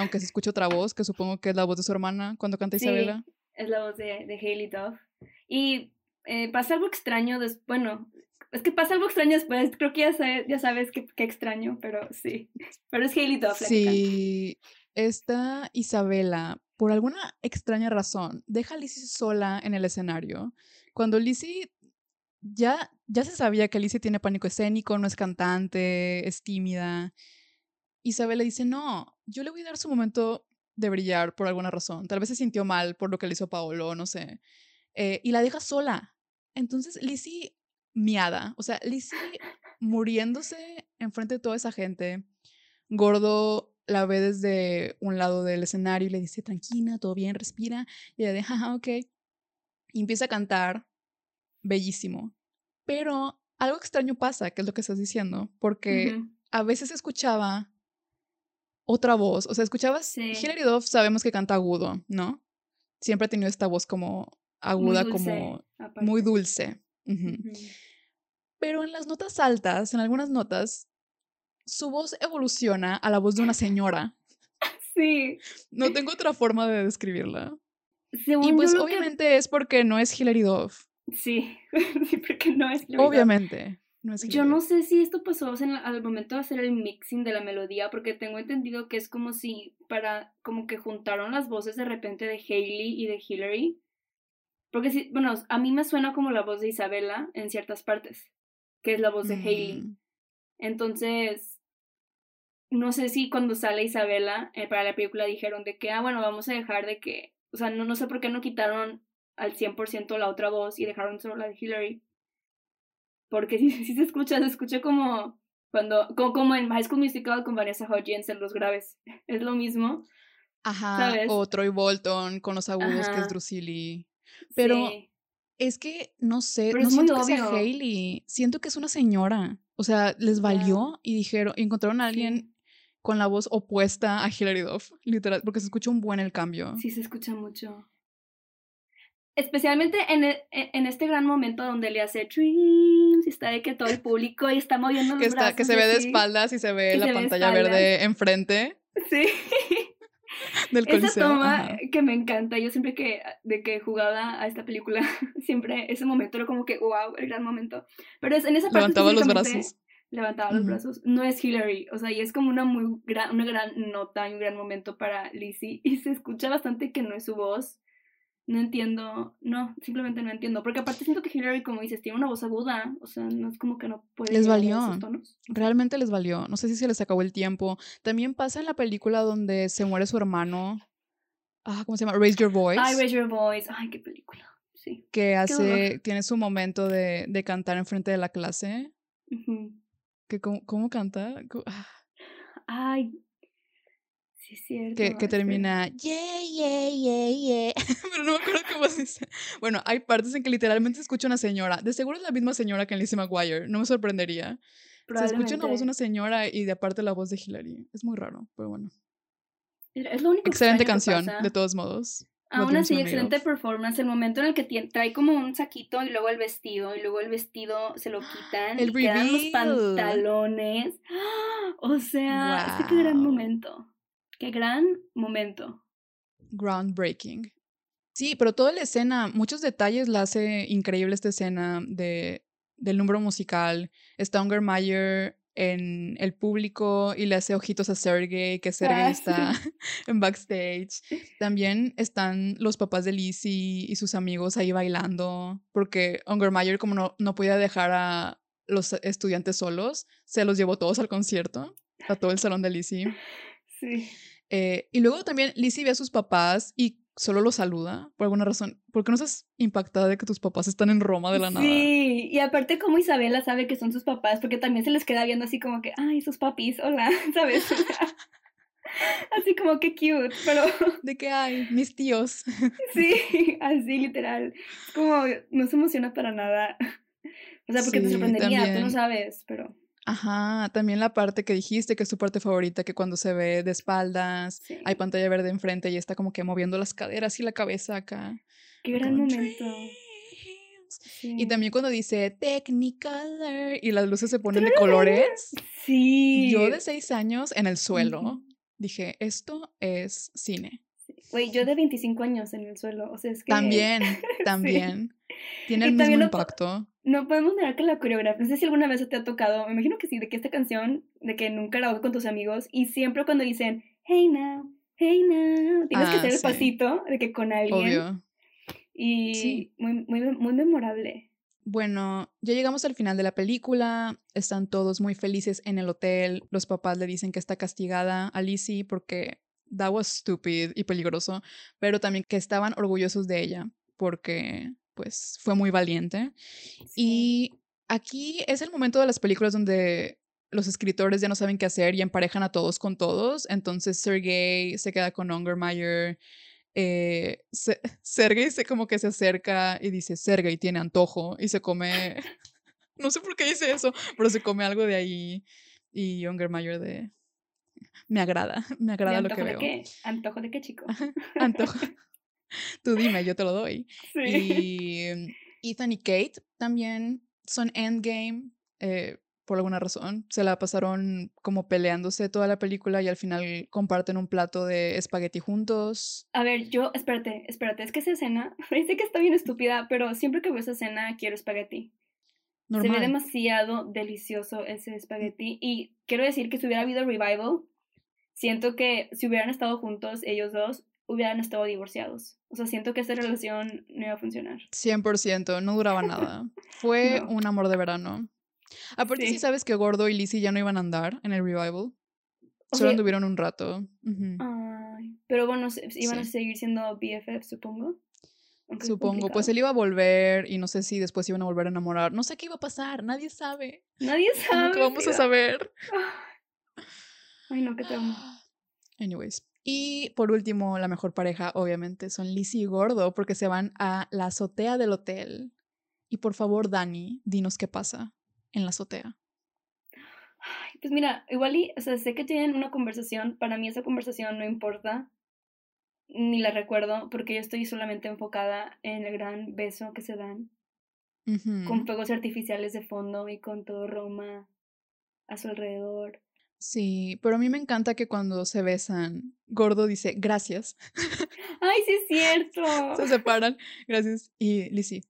aunque se escucha otra voz, que supongo que es la voz de su hermana cuando canta Isabela. Es la voz de, de Hailey Duff. Y eh, pasa algo extraño, des bueno, es que pasa algo extraño después, creo que ya, ya sabes qué, extraño, pero sí, pero es Hailey Duff. Sí, esta Isabela, por alguna extraña razón, deja a Lizzie sola en el escenario. Cuando Lizzie ya, ya se sabía que Lizzie tiene pánico escénico, no es cantante, es tímida. Isabela dice, no, yo le voy a dar su momento de brillar por alguna razón. Tal vez se sintió mal por lo que le hizo Paolo, no sé. Eh, y la deja sola. Entonces, Lizzie miada, o sea, Lizzie muriéndose enfrente de toda esa gente. Gordo la ve desde un lado del escenario y le dice, tranquila, todo bien, respira. Y ella dice, ok. Y empieza a cantar, bellísimo. Pero algo extraño pasa, que es lo que estás diciendo, porque a veces escuchaba otra voz, o sea, escuchabas, sí. Hilary Duff sabemos que canta agudo, ¿no? Siempre ha tenido esta voz como aguda, como muy dulce. Pero en las notas altas, en algunas notas, su voz evoluciona a la voz de una señora. Sí. No tengo otra forma de describirla. y pues obviamente es porque no es Hilary Duff. Sí, sí, porque no es Hilary Obviamente. No es Yo no sé si esto pasó al momento de hacer el mixing de la melodía, porque tengo entendido que es como si para, como que juntaron las voces de repente de Hailey y de Hillary porque sí, bueno, a mí me suena como la voz de Isabela en ciertas partes, que es la voz de Hailey. Mm. Entonces, no sé si cuando sale Isabela eh, para la película dijeron de que, ah, bueno, vamos a dejar de que, o sea, no, no sé por qué no quitaron al 100% la otra voz y dejaron solo la de Hillary. Porque si, si se escucha, se escucha como cuando, como, como en High School Musical con Vanessa Hudgens en los graves. Es lo mismo. Ajá, o Troy Bolton con los agudos que es Drusili. Pero es que, no sé, no siento que sea Hailey, siento que es una señora. O sea, les valió y dijeron, encontraron a alguien con la voz opuesta a Hilary Duff, literal, porque se escucha un buen el cambio. Sí, se escucha mucho. Especialmente en, e, e, en este gran momento donde le hace dreams y está de que todo el público y está moviendo los que está, Que se ve de espaldas y se ve la pantalla verde enfrente. Sí. Del Esa toma que me encanta. Yo siempre que de que jugaba a esta película, siempre ese momento era como que wow, el gran momento. Pero es en esa parte levantaba los brazos. Levantaba los brazos. No es Hillary, o sea, y es como una muy gran, una gran nota y un gran momento para Lizzie y se escucha bastante que no es su voz no entiendo, no, simplemente no entiendo, porque aparte siento que Hillary, como dices, tiene una voz aguda, o sea, no es como que no puede... Les valió, realmente les valió, no sé si se les acabó el tiempo. También pasa en la película donde se muere su hermano, ah, ¿cómo se llama? Raise Your Voice. Ay, Raise Your Voice, ay, qué película, sí. Que hace, tiene su momento de, de cantar enfrente de la clase. que cómo, cómo canta? Ah. Ay, que, que termina, yeah, yeah, yeah, yeah. Pero no me acuerdo cómo se dice. Bueno, hay partes en que literalmente se escucha una señora. De seguro es la misma señora que en Lizzie McGuire. No me sorprendería. Se escucha una voz de una señora y de aparte la voz de Hillary. Es muy raro, pero bueno. Es lo único Excelente canción, de todos modos. Aún así, excelente performance. El momento en el que trae como un saquito y luego el vestido, y luego el vestido se lo quitan el y quedan los pantalones. O sea, este qué gran momento. Qué gran momento. Groundbreaking. Sí, pero toda la escena, muchos detalles la hace increíble esta escena de, del número musical. Está Ungermeyer en el público y le hace ojitos a Sergey, que Sergey ah, está en backstage. También están los papás de Lizzie y sus amigos ahí bailando, porque Ungermeyer como no, no podía dejar a los estudiantes solos, se los llevó todos al concierto, a todo el salón de Lizzie. Sí. Eh, y luego también Lizzie ve a sus papás y solo los saluda por alguna razón. ¿Por qué no estás impactada de que tus papás están en Roma de la nada? Sí, y aparte como Isabela sabe que son sus papás, porque también se les queda viendo así como que, ay, sus papis, hola, ¿sabes? así como que cute, pero... De que hay, mis tíos. sí, así literal. Es como, no se emociona para nada. O sea, porque te sorprendería, tú no sabes, pero... Ajá, también la parte que dijiste que es tu parte favorita, que cuando se ve de espaldas, hay pantalla verde enfrente y está como que moviendo las caderas y la cabeza acá. Qué gran momento. Y también cuando dice Technicolor y las luces se ponen de colores. Sí. Yo de seis años en el suelo dije, esto es cine. Güey, yo de 25 años en el suelo, o sea, es que... También, también. Tiene el mismo impacto. No podemos negar que la coreografía, no sé si alguna vez te ha tocado, me imagino que sí, de que esta canción, de que nunca la hago con tus amigos, y siempre cuando dicen, hey now, hey now, tienes que ah, hacer el pasito de que con alguien. Obvio. Y sí. muy, muy, muy memorable. Bueno, ya llegamos al final de la película, están todos muy felices en el hotel, los papás le dicen que está castigada a Lizzie porque that was stupid y peligroso, pero también que estaban orgullosos de ella porque pues fue muy valiente. Y aquí es el momento de las películas donde los escritores ya no saben qué hacer y emparejan a todos con todos. Entonces Sergei se queda con Ungermeyer. Eh, Sergei se como que se acerca y dice, Sergei tiene antojo y se come, no sé por qué dice eso, pero se come algo de ahí y Ungermeyer de, me agrada, me agrada lo que veo. Qué? ¿Antojo de qué, chico? antojo. Tú dime, yo te lo doy. Y Ethan y Kate también son endgame. Eh, por alguna razón. Se la pasaron como peleándose toda la película y al final comparten un plato de espagueti juntos. A ver, yo, espérate, espérate, es que esa escena, parece que está bien estúpida, pero siempre que veo esa escena quiero espagueti. Se ve demasiado delicioso ese espagueti y quiero decir que si hubiera habido revival, siento que si hubieran estado juntos ellos dos, hubieran estado divorciados. O sea, siento que esta relación no iba a funcionar. 100%, no duraba nada. Fue un amor de verano. Aparte, sí. sabes que Gordo y Lizzie ya no iban a andar en el revival. Solo anduvieron un rato. Ay, pero bueno, iban a seguir siendo BFF, supongo. Supongo, pues él iba a volver y no sé si después iban a volver a enamorar. No sé qué iba a pasar, nadie sabe. Nadie sabe. ¿Qué vamos a saber? Ay, no, qué trauma. Anyways. Y por último, la mejor pareja, obviamente, son Lizzie y Gordo, porque se van a la azotea del hotel. Y por favor, Dani, dinos qué pasa en la azotea. Pues mira, igual y, o sea, sé que tienen una conversación, para mí esa conversación no importa, ni la recuerdo, porque yo estoy solamente enfocada en el gran beso que se dan, con fuegos artificiales de fondo y con todo Roma a su alrededor. Sí, pero a mí me encanta que cuando se besan, Gordo dice gracias. Ay, sí es cierto. se separan, gracias. Y Lizzie,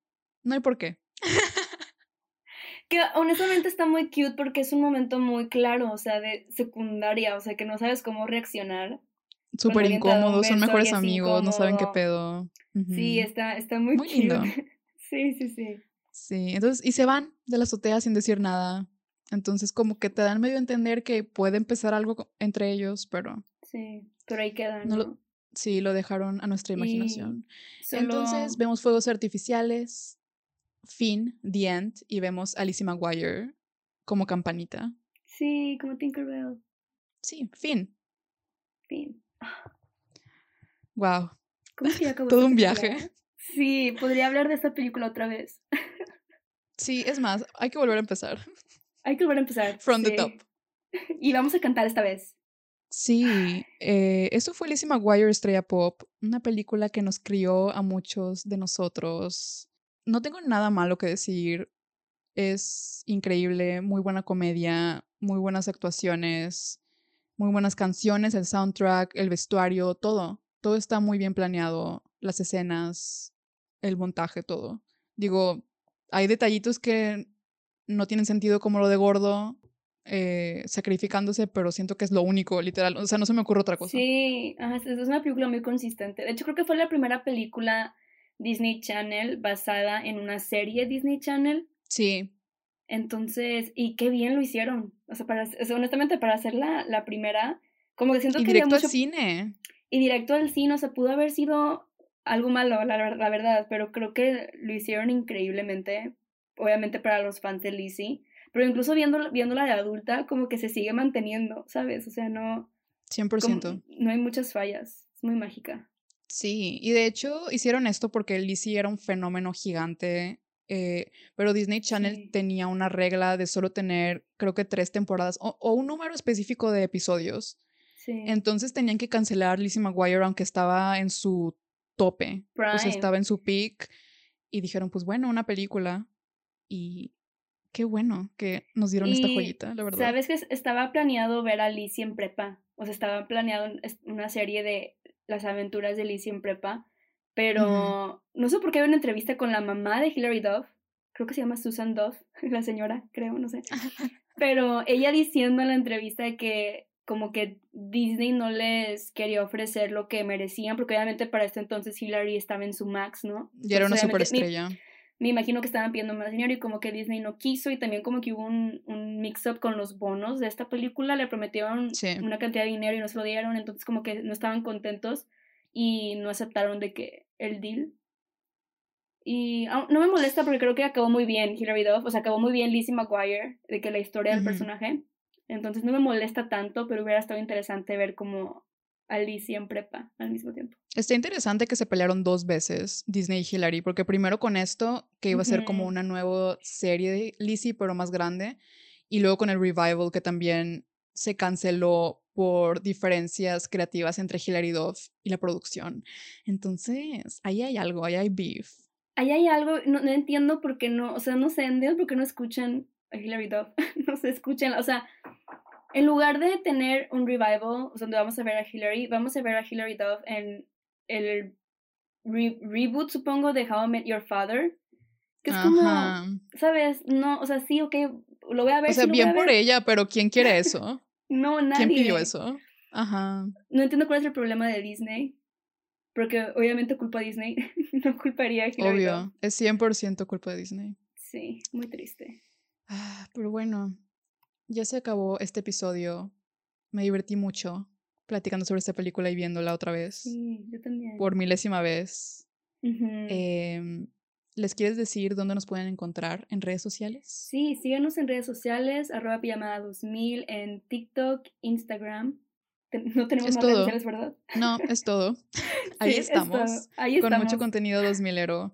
no hay por qué. que honestamente está muy cute porque es un momento muy claro, o sea, de secundaria, o sea, que no sabes cómo reaccionar. Súper incómodo, son mejores amigos, no saben qué pedo. Sí, está, está muy, muy Lindo. sí, sí, sí. Sí, entonces, y se van de la azotea sin decir nada. Entonces, como que te dan medio a entender que puede empezar algo entre ellos, pero. Sí, pero ahí quedan. No, sí, lo dejaron a nuestra imaginación. Entonces, vemos fuegos artificiales, fin, the end, y vemos a Lizzie McGuire como campanita. Sí, como Tinkerbell. Sí, fin. Fin. Wow. ¿Cómo se Todo un viaje. Sí, podría hablar de esta película otra vez. sí, es más, hay que volver a empezar. Hay que volver a empezar. From the top. Y vamos a cantar esta vez. Sí, eh, eso fue Lizzie McGuire Estrella Pop, una película que nos crió a muchos de nosotros. No tengo nada malo que decir. Es increíble, muy buena comedia, muy buenas actuaciones, muy buenas canciones, el soundtrack, el vestuario, todo. Todo está muy bien planeado, las escenas, el montaje, todo. Digo, hay detallitos que no tienen sentido como lo de gordo, eh, sacrificándose, pero siento que es lo único, literal. O sea, no se me ocurre otra cosa. Sí, es una película muy consistente. De hecho, creo que fue la primera película Disney Channel basada en una serie Disney Channel. Sí. Entonces, y qué bien lo hicieron. O sea, para, honestamente, para hacer la, la primera, como que siento y que... Directo al cine. Y directo al cine, o sea, pudo haber sido algo malo, la, la verdad, pero creo que lo hicieron increíblemente obviamente para los fans de Lizzie, pero incluso viendo, viéndola de adulta, como que se sigue manteniendo, ¿sabes? O sea, no... 100%. no hay muchas fallas, es muy mágica. Sí, y de hecho hicieron esto porque Lizzie era un fenómeno gigante, eh, pero Disney Channel tenía una regla de solo tener, creo que tres temporadas o, un número específico de episodios. Sí. Entonces tenían que cancelar Lizzie McGuire aunque estaba en su tope, o sea, estaba en su peak y dijeron, pues bueno, una película. Y qué bueno que nos dieron esta joyita, la verdad. Sabes que estaba planeado ver a Lizzie en prepa. O sea, estaba planeado una serie de las aventuras de Lizzie en prepa. Pero no sé por qué había una entrevista con la mamá de Hilary Duff. Creo que se llama Susan Duff, la señora, creo, no sé. Pero ella diciendo en la entrevista que como que Disney no les quería ofrecer lo que merecían, porque obviamente para este entonces Hilary estaba en su max, ¿no? Y era una superestrella me imagino que estaban pidiendo más dinero y como que Disney no quiso y también como que hubo un, un mix-up con los bonos de esta película, le prometieron una cantidad de dinero y no se lo dieron, entonces como que no estaban contentos y no aceptaron de que el deal. Y no me molesta porque creo que acabó muy bien Hilary Duff, o sea, acabó muy bien Lizzie McGuire, de que la historia del personaje. Entonces no me molesta tanto, pero hubiera estado interesante ver cómo Alicia en prepa al mismo tiempo. Está interesante que se pelearon dos veces Disney y Hillary, porque primero con esto, que iba a ser como una nueva serie de Lizzie, pero más grande, y luego con el revival, que también se canceló por diferencias creativas entre Hillary Duff y la producción. Entonces, ahí hay algo, ahí hay beef. Ahí hay algo, no, entiendo por qué no, o sea, no sé, entiendo por qué no escuchan a Hillary Duff, no se escuchan, o sea, en lugar de tener un revival donde vamos a ver a Hillary, vamos a ver a Hillary Duff en el reboot, supongo, de How I Met Your Father. Que es como, ¿sabes? No, o sea, sí, ok, lo voy a ver. O sea, bien por ella, pero ¿quién quiere eso? no, nadie. ¿Quién pidió eso? Ajá. No entiendo cuál es el problema de Disney. Porque obviamente culpa a Disney. no culparía a Hillary Obvio, es 100% culpa de Disney. Sí, muy triste. Ah, pero bueno, ya se acabó este episodio. Me divertí mucho platicando sobre esta película y viéndola otra vez. Sí, yo también. Por milésima vez. Em, ¿Les quieres decir dónde nos pueden encontrar en redes sociales? Sí, síganos en redes sociales, arroba pijamada 2000 en TikTok, Instagram. No tenemos más redes sociales, ¿verdad? No, es todo. Ahí estamos. Ahí estamos. Con mucho contenido 2000ero.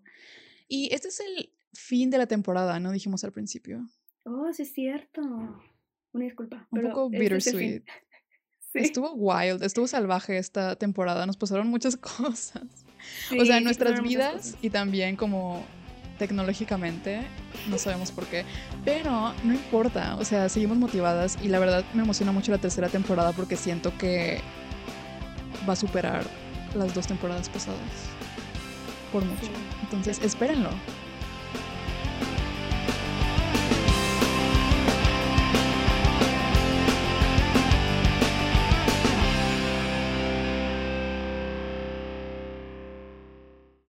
Y este es el fin de la temporada, ¿no? Dijimos al principio. Oh, sí es cierto. Una disculpa. Un poco bittersweet. Estuvo wild, estuvo salvaje esta temporada, nos pasaron muchas cosas. o sea, nuestras vidas y también como tecnológicamente, no sabemos por qué, pero no importa, o sea, seguimos motivadas y la verdad me emociona mucho la tercera temporada porque siento que va a superar las dos temporadas pasadas por mucho. Entonces, espérenlo.